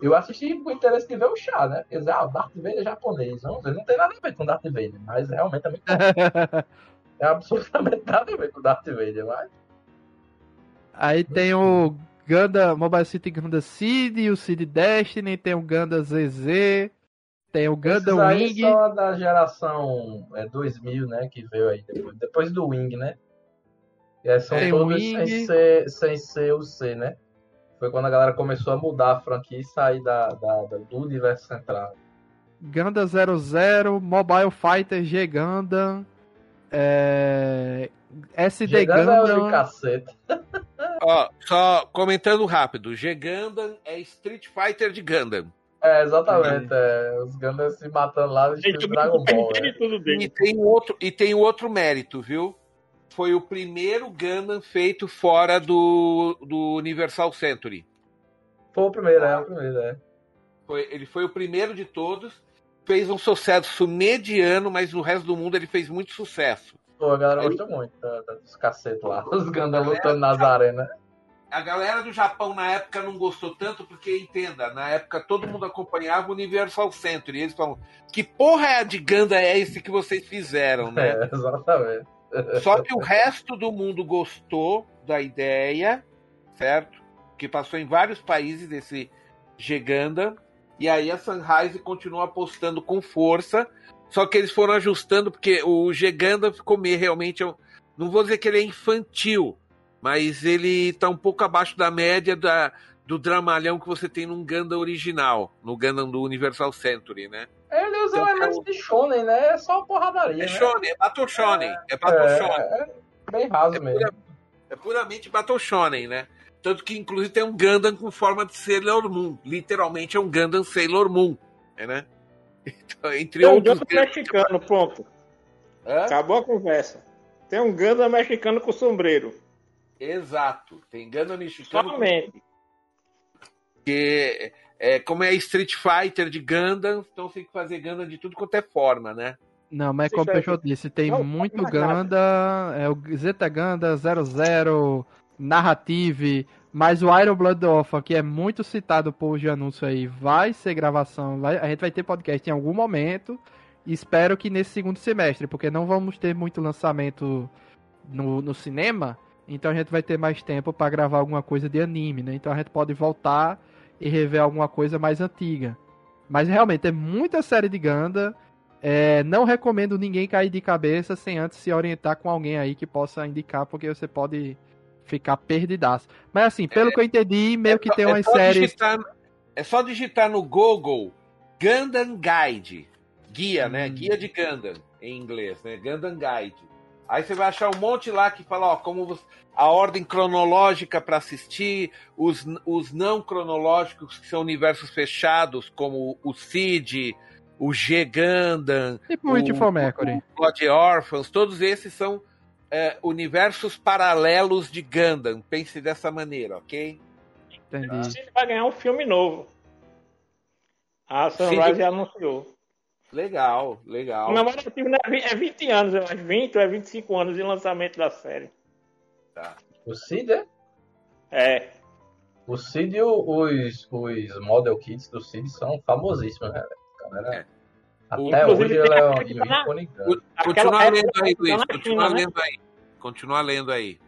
Eu assisti com interesse de ver o chá, né? Quer dizer, ah, o Darth Vader é japonês. Não, não tem nada a ver com o Darth Vader, mas realmente é muito. [LAUGHS] É absolutamente nada a ver com o Darth Vader, mas. Aí tem o Gundam Mobile City Gundam Seed, o Seed Destiny, tem o Gundam ZZ, tem o Gundam Wing. são a da geração é, 2000, né? Que veio aí depois, depois do Wing, né? E aí são Tem todos Wing. sem ser, sem ser o C, né? Foi quando a galera começou a mudar a franquia e sair da, da- da- do universo central. Gundam 00, Mobile Fighter G Gundam, é... SD Chegando é Gundam. cacete. Ó, só comentando rápido. G-Gundam é Street Fighter de Gundam. É, exatamente. é, os Gundam se matando lá no Dragon Ball. é. tudo E tem outro, e tem outro mérito, viu? Foi o primeiro Gundam feito fora do, do Universal Century. Foi o primeiro, é o primeiro, é. Foi- ele foi o primeiro de todos. Fez um sucesso mediano, mas no resto do mundo ele fez muito sucesso. Pô, a galera gostou muito da- da- dos cacetes lá. [LAUGHS] Os Gundam lutando nas arenas. A galera do Japão na época não gostou tanto, porque entenda, na época todo mundo acompanhava o Universal Century. E eles falam: que porra é de Gundam é esse que vocês fizeram, né? [LAUGHS] É, exatamente. [LAUGHS] Só que o resto do mundo gostou da ideia, certo? Que passou em vários países esse Giganda. E aí a Sunrise continuou apostando com força. Só que eles foram ajustando, porque o Giganda ficou meio realmente. eu Não vou dizer que ele é infantil, mas ele tá um pouco abaixo da média da, do dramalhão que você tem num Gundam original, no Gundam do Universal Century, né? Ele usa Então, elementos de Shonen, né? É só porradaria, É né? Shonen, é Battle Shonen. É Battle Shonen. É, é bem raso É mesmo. É puramente Battle Shonen, né? Tanto que, inclusive, tem um Gundam com forma de Sailor Moon. Literalmente é um Gundam Sailor Moon, né? [LAUGHS] Então, entre Tem um Gundam... mexicano, pronto. Hã? Acabou a conversa. Tem um Gundam mexicano com sombreiro. Exato. Tem Gundam mexicano Somente. que é, como é Street Fighter de Gundam, então tem que fazer Gundam de tudo quanto é forma, né? Não, mas como o. Peixoto disse, tem Não, muito. Ganda, é o Zeta Ganda 00, Narrative, mas o Iron Blood Orphan, que é muito citado por de anúncio aí, vai ser gravação, vai- a gente vai ter podcast em algum momento, espero que nesse segundo semestre, porque não vamos ter muito lançamento no, no cinema, então a gente vai ter mais tempo para gravar alguma coisa de anime, né? Então a gente pode voltar e rever alguma coisa mais antiga. Mas realmente é muita série de Ganda. É, não recomendo ninguém cair de cabeça sem antes se orientar com alguém aí que possa indicar, porque você pode ficar perdidaço. Mas assim, pelo que eu entendi, meio que É tem só- umas só séries. digitar- é só digitar no Google Gundam Guide. Guia, né? Hum. Guia de Gundam, em inglês, né? Gundam Guide. Aí você vai achar um monte lá que fala, ó, como você- a ordem cronológica para assistir, os, os não cronológicos, que são universos fechados, como o Cid, o G Gundam, Tipo for Mercury. Blood Orphans, todos esses são é, universos paralelos de Gundam. Pense dessa maneira, ok? Entendi. Ele vai ganhar um filme novo. A Sunrise já anunciou. Legal, legal. A memória ativa né, é 20 anos, eu acho. 20 ou é 25 anos de lançamento da série. Tá. O Cid, é? É. O Cid e o- os, os model kits do Cid são famosíssimos, né? Galera, É. Até Inclusive, hoje ele é um ícone grande. Continua lendo aí, Luiz. Continua China, né? lendo aí. Continua lendo aí.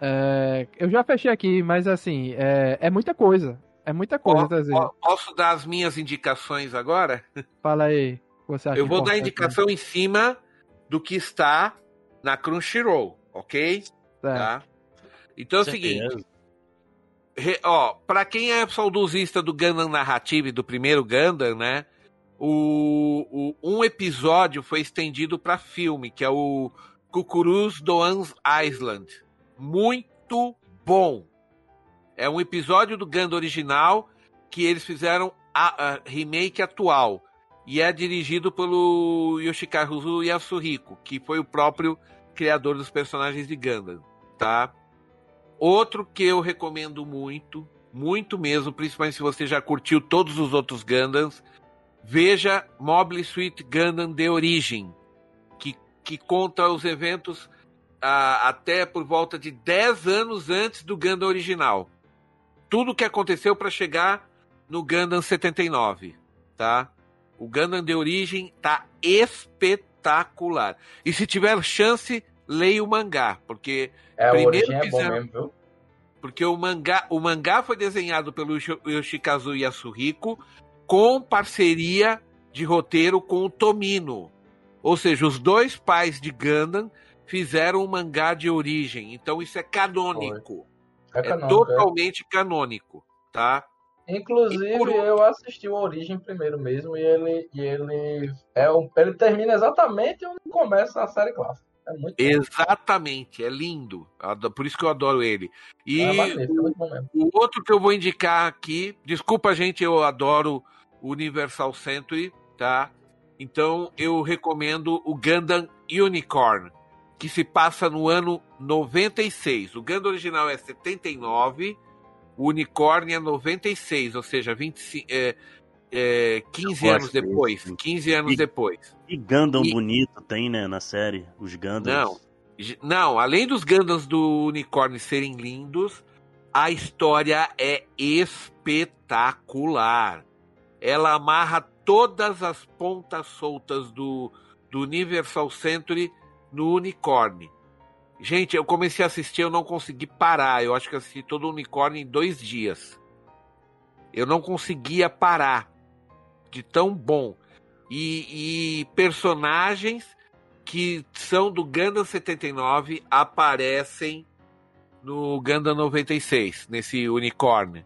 É, eu já fechei aqui, mas assim, é, é muita coisa. É muita coisa, Ó, tá ó, Posso dar as minhas indicações agora? [LAUGHS] Fala aí. Você acha Eu vou dar importante, indicação em cima do que está na Crunchyroll, ok? né? É. Tá? Então é o seguinte, re- ó, para quem é saudosista do Gundam narrativo e do primeiro Gundam, né? O, o- um episódio foi estendido para filme, que é o Cucuru's Doan's Island. Muito bom. É um episódio do Gundam original que eles fizeram a, a remake atual. E é dirigido pelo Yoshikazu Yasuhiko, que foi o próprio criador dos personagens de Gundam, tá? Outro que eu recomendo muito, muito mesmo, principalmente se você já curtiu todos os outros Gundams, veja Mobile Suit Gundam The Origin, que, que conta os eventos ah, até por volta de 10 anos antes do Gundam original. Tudo o que aconteceu para chegar no Gundam 79, tá? O Gundam The Origin tá espetacular. E se tiver chance, leia o mangá, porque É, o primeiro origem é fizeram- mesmo, viu? porque o mangá, o mangá foi desenhado pelo Yoshi- Yoshikazu Yasuhiko com parceria de roteiro com o Tomino. Ou seja, os dois pais de Gundam fizeram um mangá de origem. Então isso é canônico. É, É, canônico, é. totalmente canônico, tá? Inclusive, por- eu assisti o Origem primeiro mesmo e ele, e ele, é um, ele termina exatamente onde começa a série clássica. É muito. Exatamente, é lindo. Eu ado- Por isso que eu adoro ele. E É é. O outro que eu vou indicar aqui, desculpa, gente, eu adoro Universal Century, tá? Então eu recomendo o Gundam Unicorn, que se passa no ano 96. O Gundam original é 79, o Unicorn é 96, ou seja, 25, é, é, 15 Eu anos gosto desse. depois. 15 anos E- depois. E Gundam E- bonito tem, né, na série. Os Gundams. Não. Não, além dos Gundams do Unicorn serem lindos, a história é espetacular. Ela amarra todas as pontas soltas do, do Universal Century no Unicorn. Gente, eu comecei a assistir, eu não consegui parar. Eu acho que assisti todo o Unicorn em dois dias. Eu não conseguia parar de tão bom. E, e personagens que são do Gundam 79 aparecem no Gundam 96, nesse unicórnio.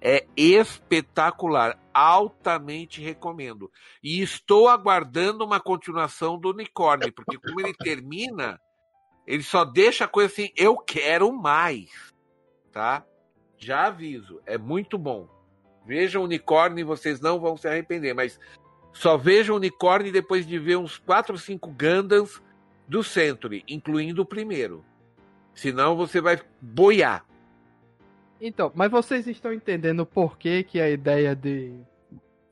É espetacular, altamente recomendo. E estou aguardando uma continuação do unicórnio, porque como ele termina, ele só deixa a coisa assim, eu quero mais, tá? Já aviso, é muito bom. Vejam o unicórnio e vocês não vão se arrepender, mas só vejam o unicórnio depois de ver uns 4 ou 5 Gundams do Century, incluindo o primeiro. Senão você vai boiar. Então, mas vocês estão entendendo por que, que a ideia de,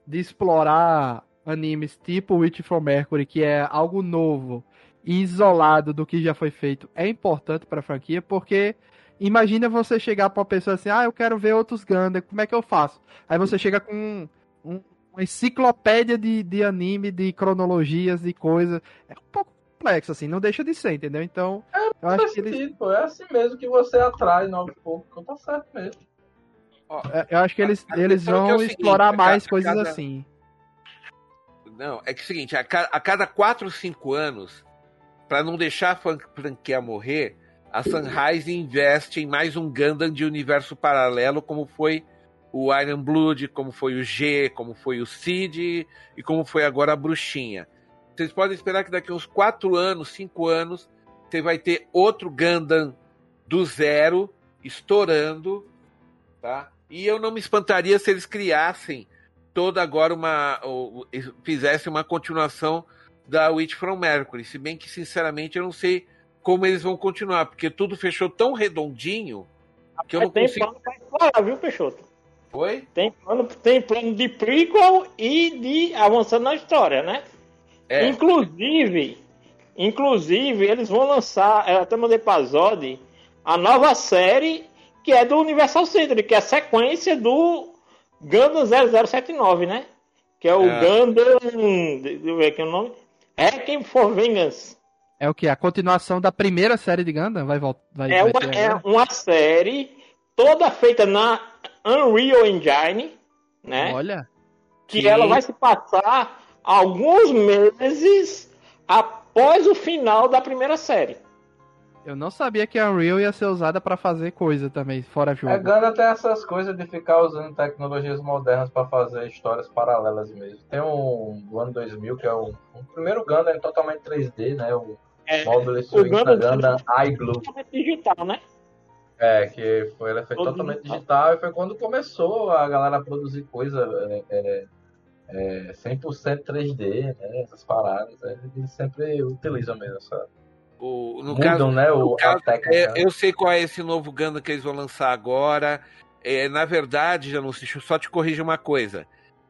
de explorar animes tipo Witch from Mercury, que é algo novo e isolado do que já foi feito, é importante para a franquia? Porque imagina você chegar para uma pessoa assim, ah, eu quero ver outros Gundam, como é que eu faço? Aí você chega com um- um- uma enciclopédia de, de anime, de cronologias, de coisas. É um pouco complexo, assim, não deixa de ser, entendeu? Então, eu acho Faz que eles pô. É assim mesmo que você atrai novos públicos. Tá certo mesmo. É, Eu acho que eles, A- a eles é é vão seguinte, explorar a mais cada- coisas cada- assim. Não, é que é o seguinte, a, ca- a cada 4 ou 5 anos, para não deixar a fran- franquia morrer, a Sunrise investe em mais um Gundam de universo paralelo, como foi o Iron Blood, como foi o G, como foi o Cid e como foi agora a Bruxinha. Vocês podem esperar que daqui a uns 4 anos, 5 anos, você vai ter outro Gundam do zero, estourando, tá? E eu não me espantaria se eles criassem toda agora uma. ou- fizessem uma continuação da Witch from Mercury. Se bem que, sinceramente, eu não sei como eles vão continuar, porque tudo fechou tão redondinho que eu não tem consigo. plano pra explorar, viu, Peixoto? Foi? Tem plano, tem plano de prequel e de avançando na história, né? É. Inclusive, inclusive, eles vão lançar, é, até mandei pra Zod, a nova série que é do Universal Century, que é a sequência do Gundam 0079, né? Que é o é. Gundam. Deixa eu ver aqui o nome. Hacking for Vengeance. É o que? A continuação da primeira série de Gundam? Vai voltar. Vai, é, vai uma, é uma série toda feita na Unreal Engine, né? Olha. Que, que ela vai se passar alguns meses após o final da primeira série. Eu não sabia que a Unreal ia ser usada para fazer coisa também, fora jogo. É, Gundam tem essas coisas de ficar usando tecnologias modernas para fazer histórias paralelas mesmo. Tem um do ano 2000, que é o, o primeiro Gundam totalmente 3D, né? O é, módulo o Gundam, Gundam iGlue. Totalmente digital, né? É, que foi, ele é feito totalmente digital. digital. e foi quando começou a galera a produzir coisa é, é, é 100% 3D, né? Essas paradas. Né? Eles sempre utilizam mesmo essa o, no Mudam, caso, né? O, caso, é, eu sei qual é esse novo Gundam que eles vão lançar agora. É, na verdade, já não eu só te corrigir uma coisa.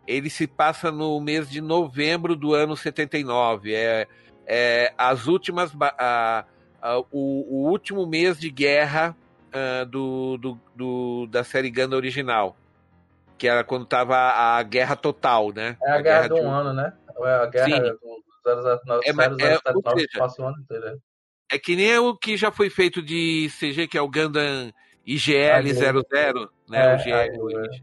Ele se passa no mês de novembro do ano 79. É, é as últimas. A, a, o, o, último mês de guerra uh, do, do, do, da série Gundam original. Que era quando tava a guerra total, né? É a, a guerra, guerra de um ano, né? É a guerra Sim. do 009, é, 009, é, passa o ano inteiro. É que nem o que já foi feito de CG, que é o Gundam IGL-00, né? É, o, GL,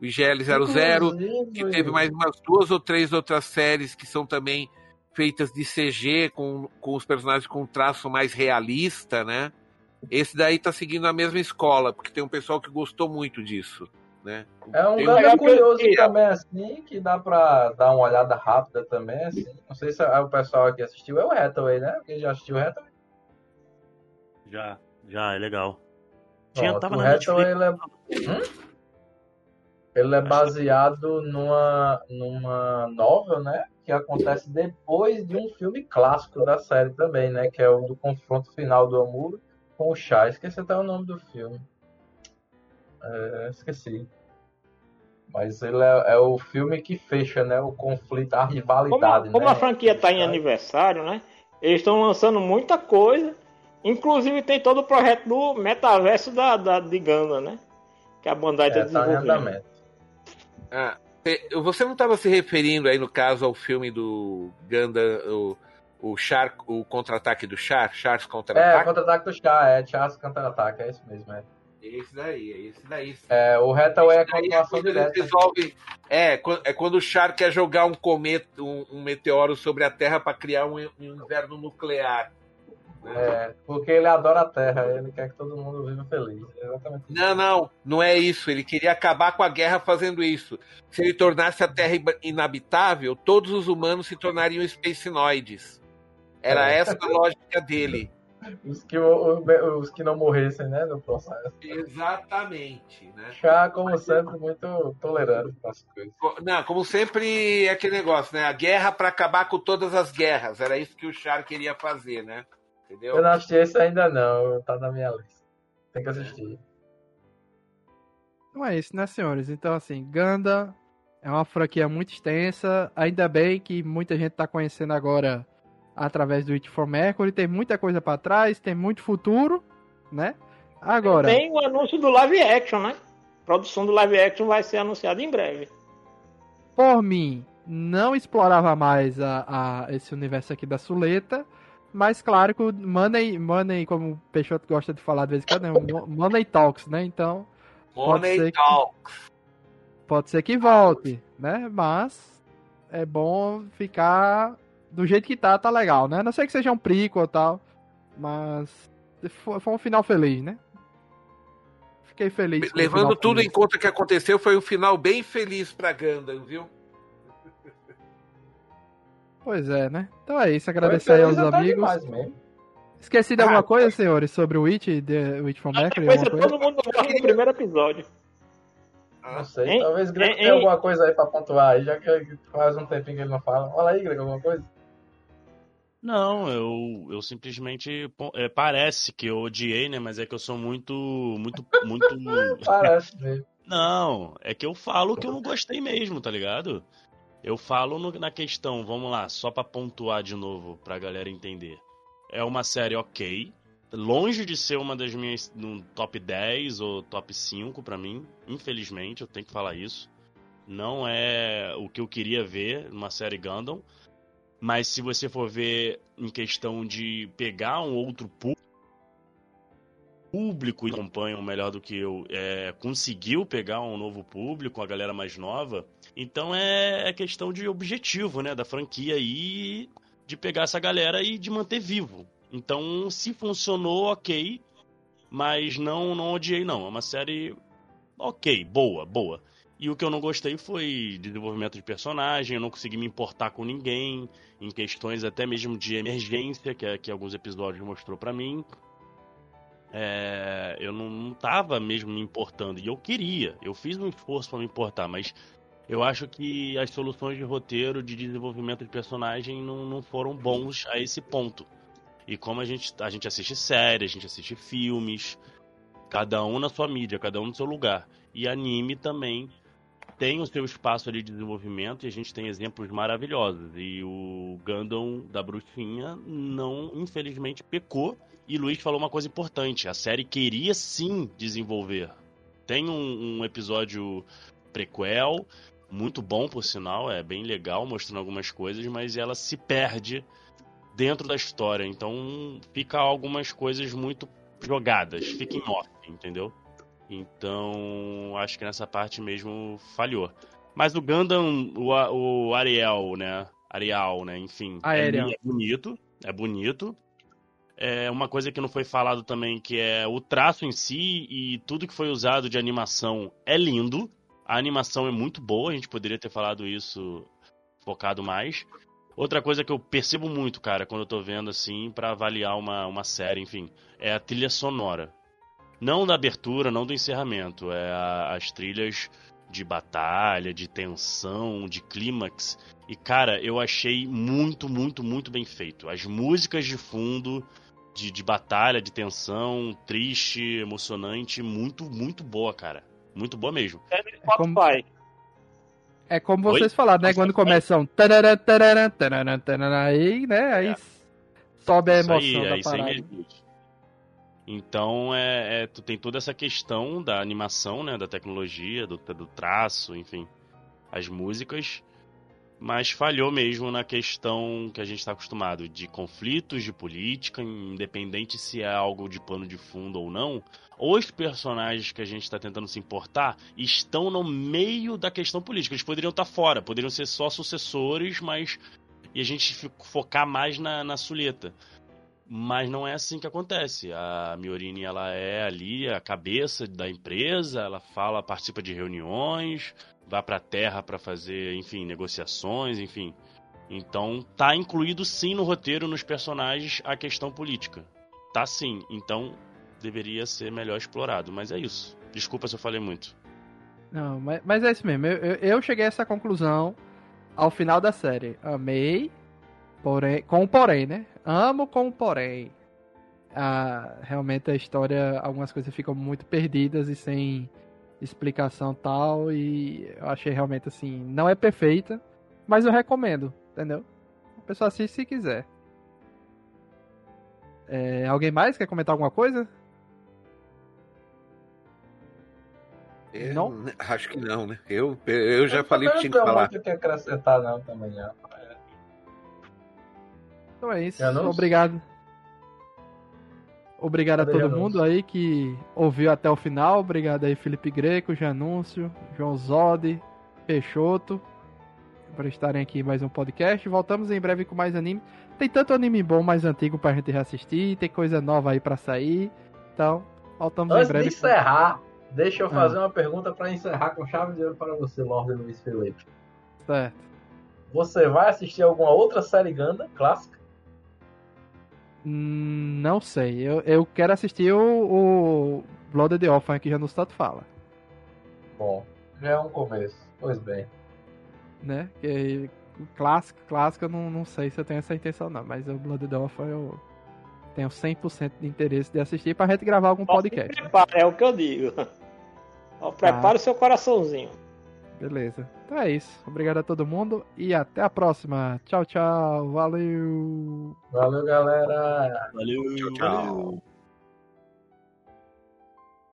o IGL-00, que teve mais umas duas ou três outras séries que são também feitas de CG, com, com os personagens com um traço mais realista, né? Esse daí tá seguindo a mesma escola, porque tem um pessoal que gostou muito disso. Né? É um Gundam curioso também, assim, que dá pra dar uma olhada rápida também, assim. Não sei se o pessoal aqui assistiu, é o Hathaway, né? Quem já assistiu o Hathaway? Já, já, é legal. Tinha, tava o Netflix. Ele é... Hum? ele é baseado numa, numa novel, né? Que acontece depois de um filme clássico da série também, né? Que é o do confronto final do Amuro com o Chá. Esqueci até o nome do filme. É, esqueci. Mas ele é, é, o filme que fecha, né? O conflito, a rivalidade. Como, como né? a franquia está em aniversário, né? Eles estão lançando muita coisa Inclusive tem todo o projeto do metaverso da, da, de Ganda, né? Que a Bandai está é, tá desenvolvendo. ah, você não estava se referindo aí, no caso, ao filme do Ganda, o, o Char, o contra-ataque do Char? Char's contra-ataque? É, contra-ataque do Char, é, Char's contra-ataque, é isso mesmo, é. Esse daí, é esse daí. É, o Hathaway é a continuação direta. Resolve, é, é quando o Char quer jogar um cometa, um, um meteoro sobre a Terra para criar um, um inverno nuclear. É, porque ele adora a Terra, ele quer que todo mundo viva feliz. É exatamente não, não, não é isso. Ele queria acabar com a guerra fazendo isso. Se ele tornasse a Terra inabitável, todos os humanos se tornariam spacenoides. Era é. essa a lógica dele. Os que, os que não morressem, né, no processo. Exatamente, né? Chá, como sempre, muito tolerante com as coisas. Não, como sempre, é aquele negócio, né? A guerra para acabar com todas as guerras. Era isso que o Char queria fazer, né? Entendeu? Eu não assisti esse ainda não, tá na minha lista. Tem que assistir. Não é isso, né, senhores? Então, assim, Ganda é uma franquia muito extensa. Ainda bem que muita gente tá conhecendo agora através do It for Mercury. Tem muita coisa para trás, tem muito futuro, né? Agora. Tem o anúncio do live action, né? A produção do live action vai ser anunciada em breve. Por mim, não explorava mais a, a, esse universo aqui da Suleta mas claro que o Money, Money, como o Peixoto gosta de falar de vez em quando, é Money Talks, né? Então. Money Talks. Que, pode ser que volte, né? Mas é bom ficar do jeito que tá, tá legal, né? Não sei que seja um prico ou tal, mas foi, foi um final feliz, né? Fiquei feliz. Levando tudo feliz. em conta que aconteceu, foi um final bem feliz pra Gundam, viu? Pois é, né? Então é isso, agradecer aí aos amigos. Esqueci de alguma ah, coisa, senhores, sobre o Witch, The Witch from Mercury? Coisa, todo mundo morre no primeiro episódio. Não sei, hein? talvez Greg tenha alguma coisa aí pra pontuar aí, já que faz um tempinho que ele não fala. Olha aí, Greg, alguma coisa? Não, eu, eu simplesmente. É, parece que eu odiei, né? Mas é que eu sou muito. Muito. muito... [LAUGHS] parece mesmo. Não, é que eu falo que eu não [LAUGHS] gostei mesmo, tá ligado? Eu falo no, na questão, vamos lá, só para pontuar de novo pra galera entender. É uma série ok, longe de ser uma das minhas no top 10 ou top 5 para mim, infelizmente, eu tenho que falar isso. Não é o que eu queria ver numa série Gundam, mas se você for ver em questão de pegar um outro público e acompanham melhor do que eu, é, conseguiu pegar um novo público, a galera mais nova, então é, é questão de objetivo, né, da franquia aí, de pegar essa galera e de manter vivo. Então, se funcionou, ok. Mas não, não odiei, não. É uma série ok, boa, boa. E o que eu não gostei foi desenvolvimento de personagem, eu não consegui me importar com ninguém, em questões até mesmo de emergência, que, é, que alguns episódios mostrou para mim. É, eu não, não tava mesmo me importando, e eu queria, eu fiz um esforço para me importar, mas eu acho que as soluções de roteiro, de desenvolvimento de personagem não, não foram bons a esse ponto. E como a gente, a gente assiste séries, a gente assiste filmes, cada um na sua mídia, cada um no seu lugar. E anime também tem o seu espaço ali de desenvolvimento e a gente tem exemplos maravilhosos. E o Gundam da Bruxinha não, infelizmente, pecou. E Luiz falou uma coisa importante: a série queria sim desenvolver. Tem um, um episódio prequel, muito bom por sinal, é bem legal, mostrando algumas coisas, mas ela se perde dentro da história. Então fica algumas coisas muito jogadas, fica em off, entendeu? Então acho que nessa parte mesmo falhou. Mas o Gundam, o, o Ariel, né? Ariel, né? Enfim, é, é bonito, é bonito. É uma coisa que não foi falado também, que é o traço em si e tudo que foi usado de animação é lindo. A animação é muito boa, a gente poderia ter falado isso focado mais. Outra coisa que eu percebo muito, cara, quando eu tô vendo assim, para avaliar uma, uma série, enfim, é a trilha sonora. Não da abertura, não do encerramento, é a, as trilhas de batalha, de tensão, de clímax. E cara, eu achei muito, muito, muito bem feito. As músicas de fundo, de, de batalha, de tensão, triste, emocionante, muito, muito boa, cara. Muito boa mesmo. É Spotify. É como vocês Oi? falaram, né? Quando começam. Tarará, tarará, tarará, tarará, aí, né? Aí é. sobe a emoção aí, da aí parada. Então, é, é, tu tem toda essa questão da animação, né? Da tecnologia, do, do traço, enfim. As músicas mas falhou mesmo na questão que a gente está acostumado de conflitos de política, independente se é algo de pano de fundo ou não. Os personagens que a gente está tentando se importar estão no meio da questão política. Eles poderiam estar tá fora, poderiam ser só sucessores, mas e a gente focar mais na, na suleta. Mas não é assim que acontece. A Miorini ela é ali a cabeça da empresa, ela fala, participa de reuniões, vai para a Terra para fazer, enfim, negociações, enfim. Então tá incluído sim no roteiro, nos personagens, a questão política. Tá sim. Então deveria ser melhor explorado. Mas é isso. Desculpa se eu falei muito. Não, mas, mas é isso mesmo. Eu, eu, eu, cheguei a essa conclusão ao final da série. Amei, porém, com o porém, né? Amo com porém. Ah, realmente a história, algumas coisas ficam muito perdidas e sem explicação tal. E eu achei realmente assim, não é perfeita, mas eu recomendo, entendeu? A pessoa assiste se quiser. É, alguém mais quer comentar alguma coisa? Eu, não? [LAUGHS] Acho que não, né? Eu, eu já eu falei que tinha que falar. Não que acrescentar não também, não. Então é isso. Obrigado. Obrigado Cadê a todo mundo aí que ouviu até o final. Obrigado aí, Felipe Greco, Janúncio, João Zodi, Peixoto, por estarem aqui em mais um podcast. Voltamos em breve com mais anime. Tem tanto anime bom mais antigo pra gente reassistir, tem coisa nova aí pra sair. Então, voltamos Antes em breve. De encerrar, deixa eu fazer ah. uma pergunta para encerrar com chave de ouro para você, Lorde Luiz Felipe. Certo. Você vai assistir alguma outra série Ganda clássica? Não sei. Eu, eu quero assistir o, o Blooded Orphan que já no status fala. Bom, já é um começo. Pois bem. Né? Que, clássico, clássico, eu não, não sei se eu tenho essa intenção não, mas o Blooded Orphan eu tenho 100% de interesse de assistir pra gente gravar algum podcast. Prepara, é o que eu digo. Ó, prepare tá. o seu coraçãozinho. Beleza. Então é isso. Obrigado a todo mundo e até a próxima. Tchau, tchau. Valeu. Valeu, galera. Valeu. Tchau, tchau.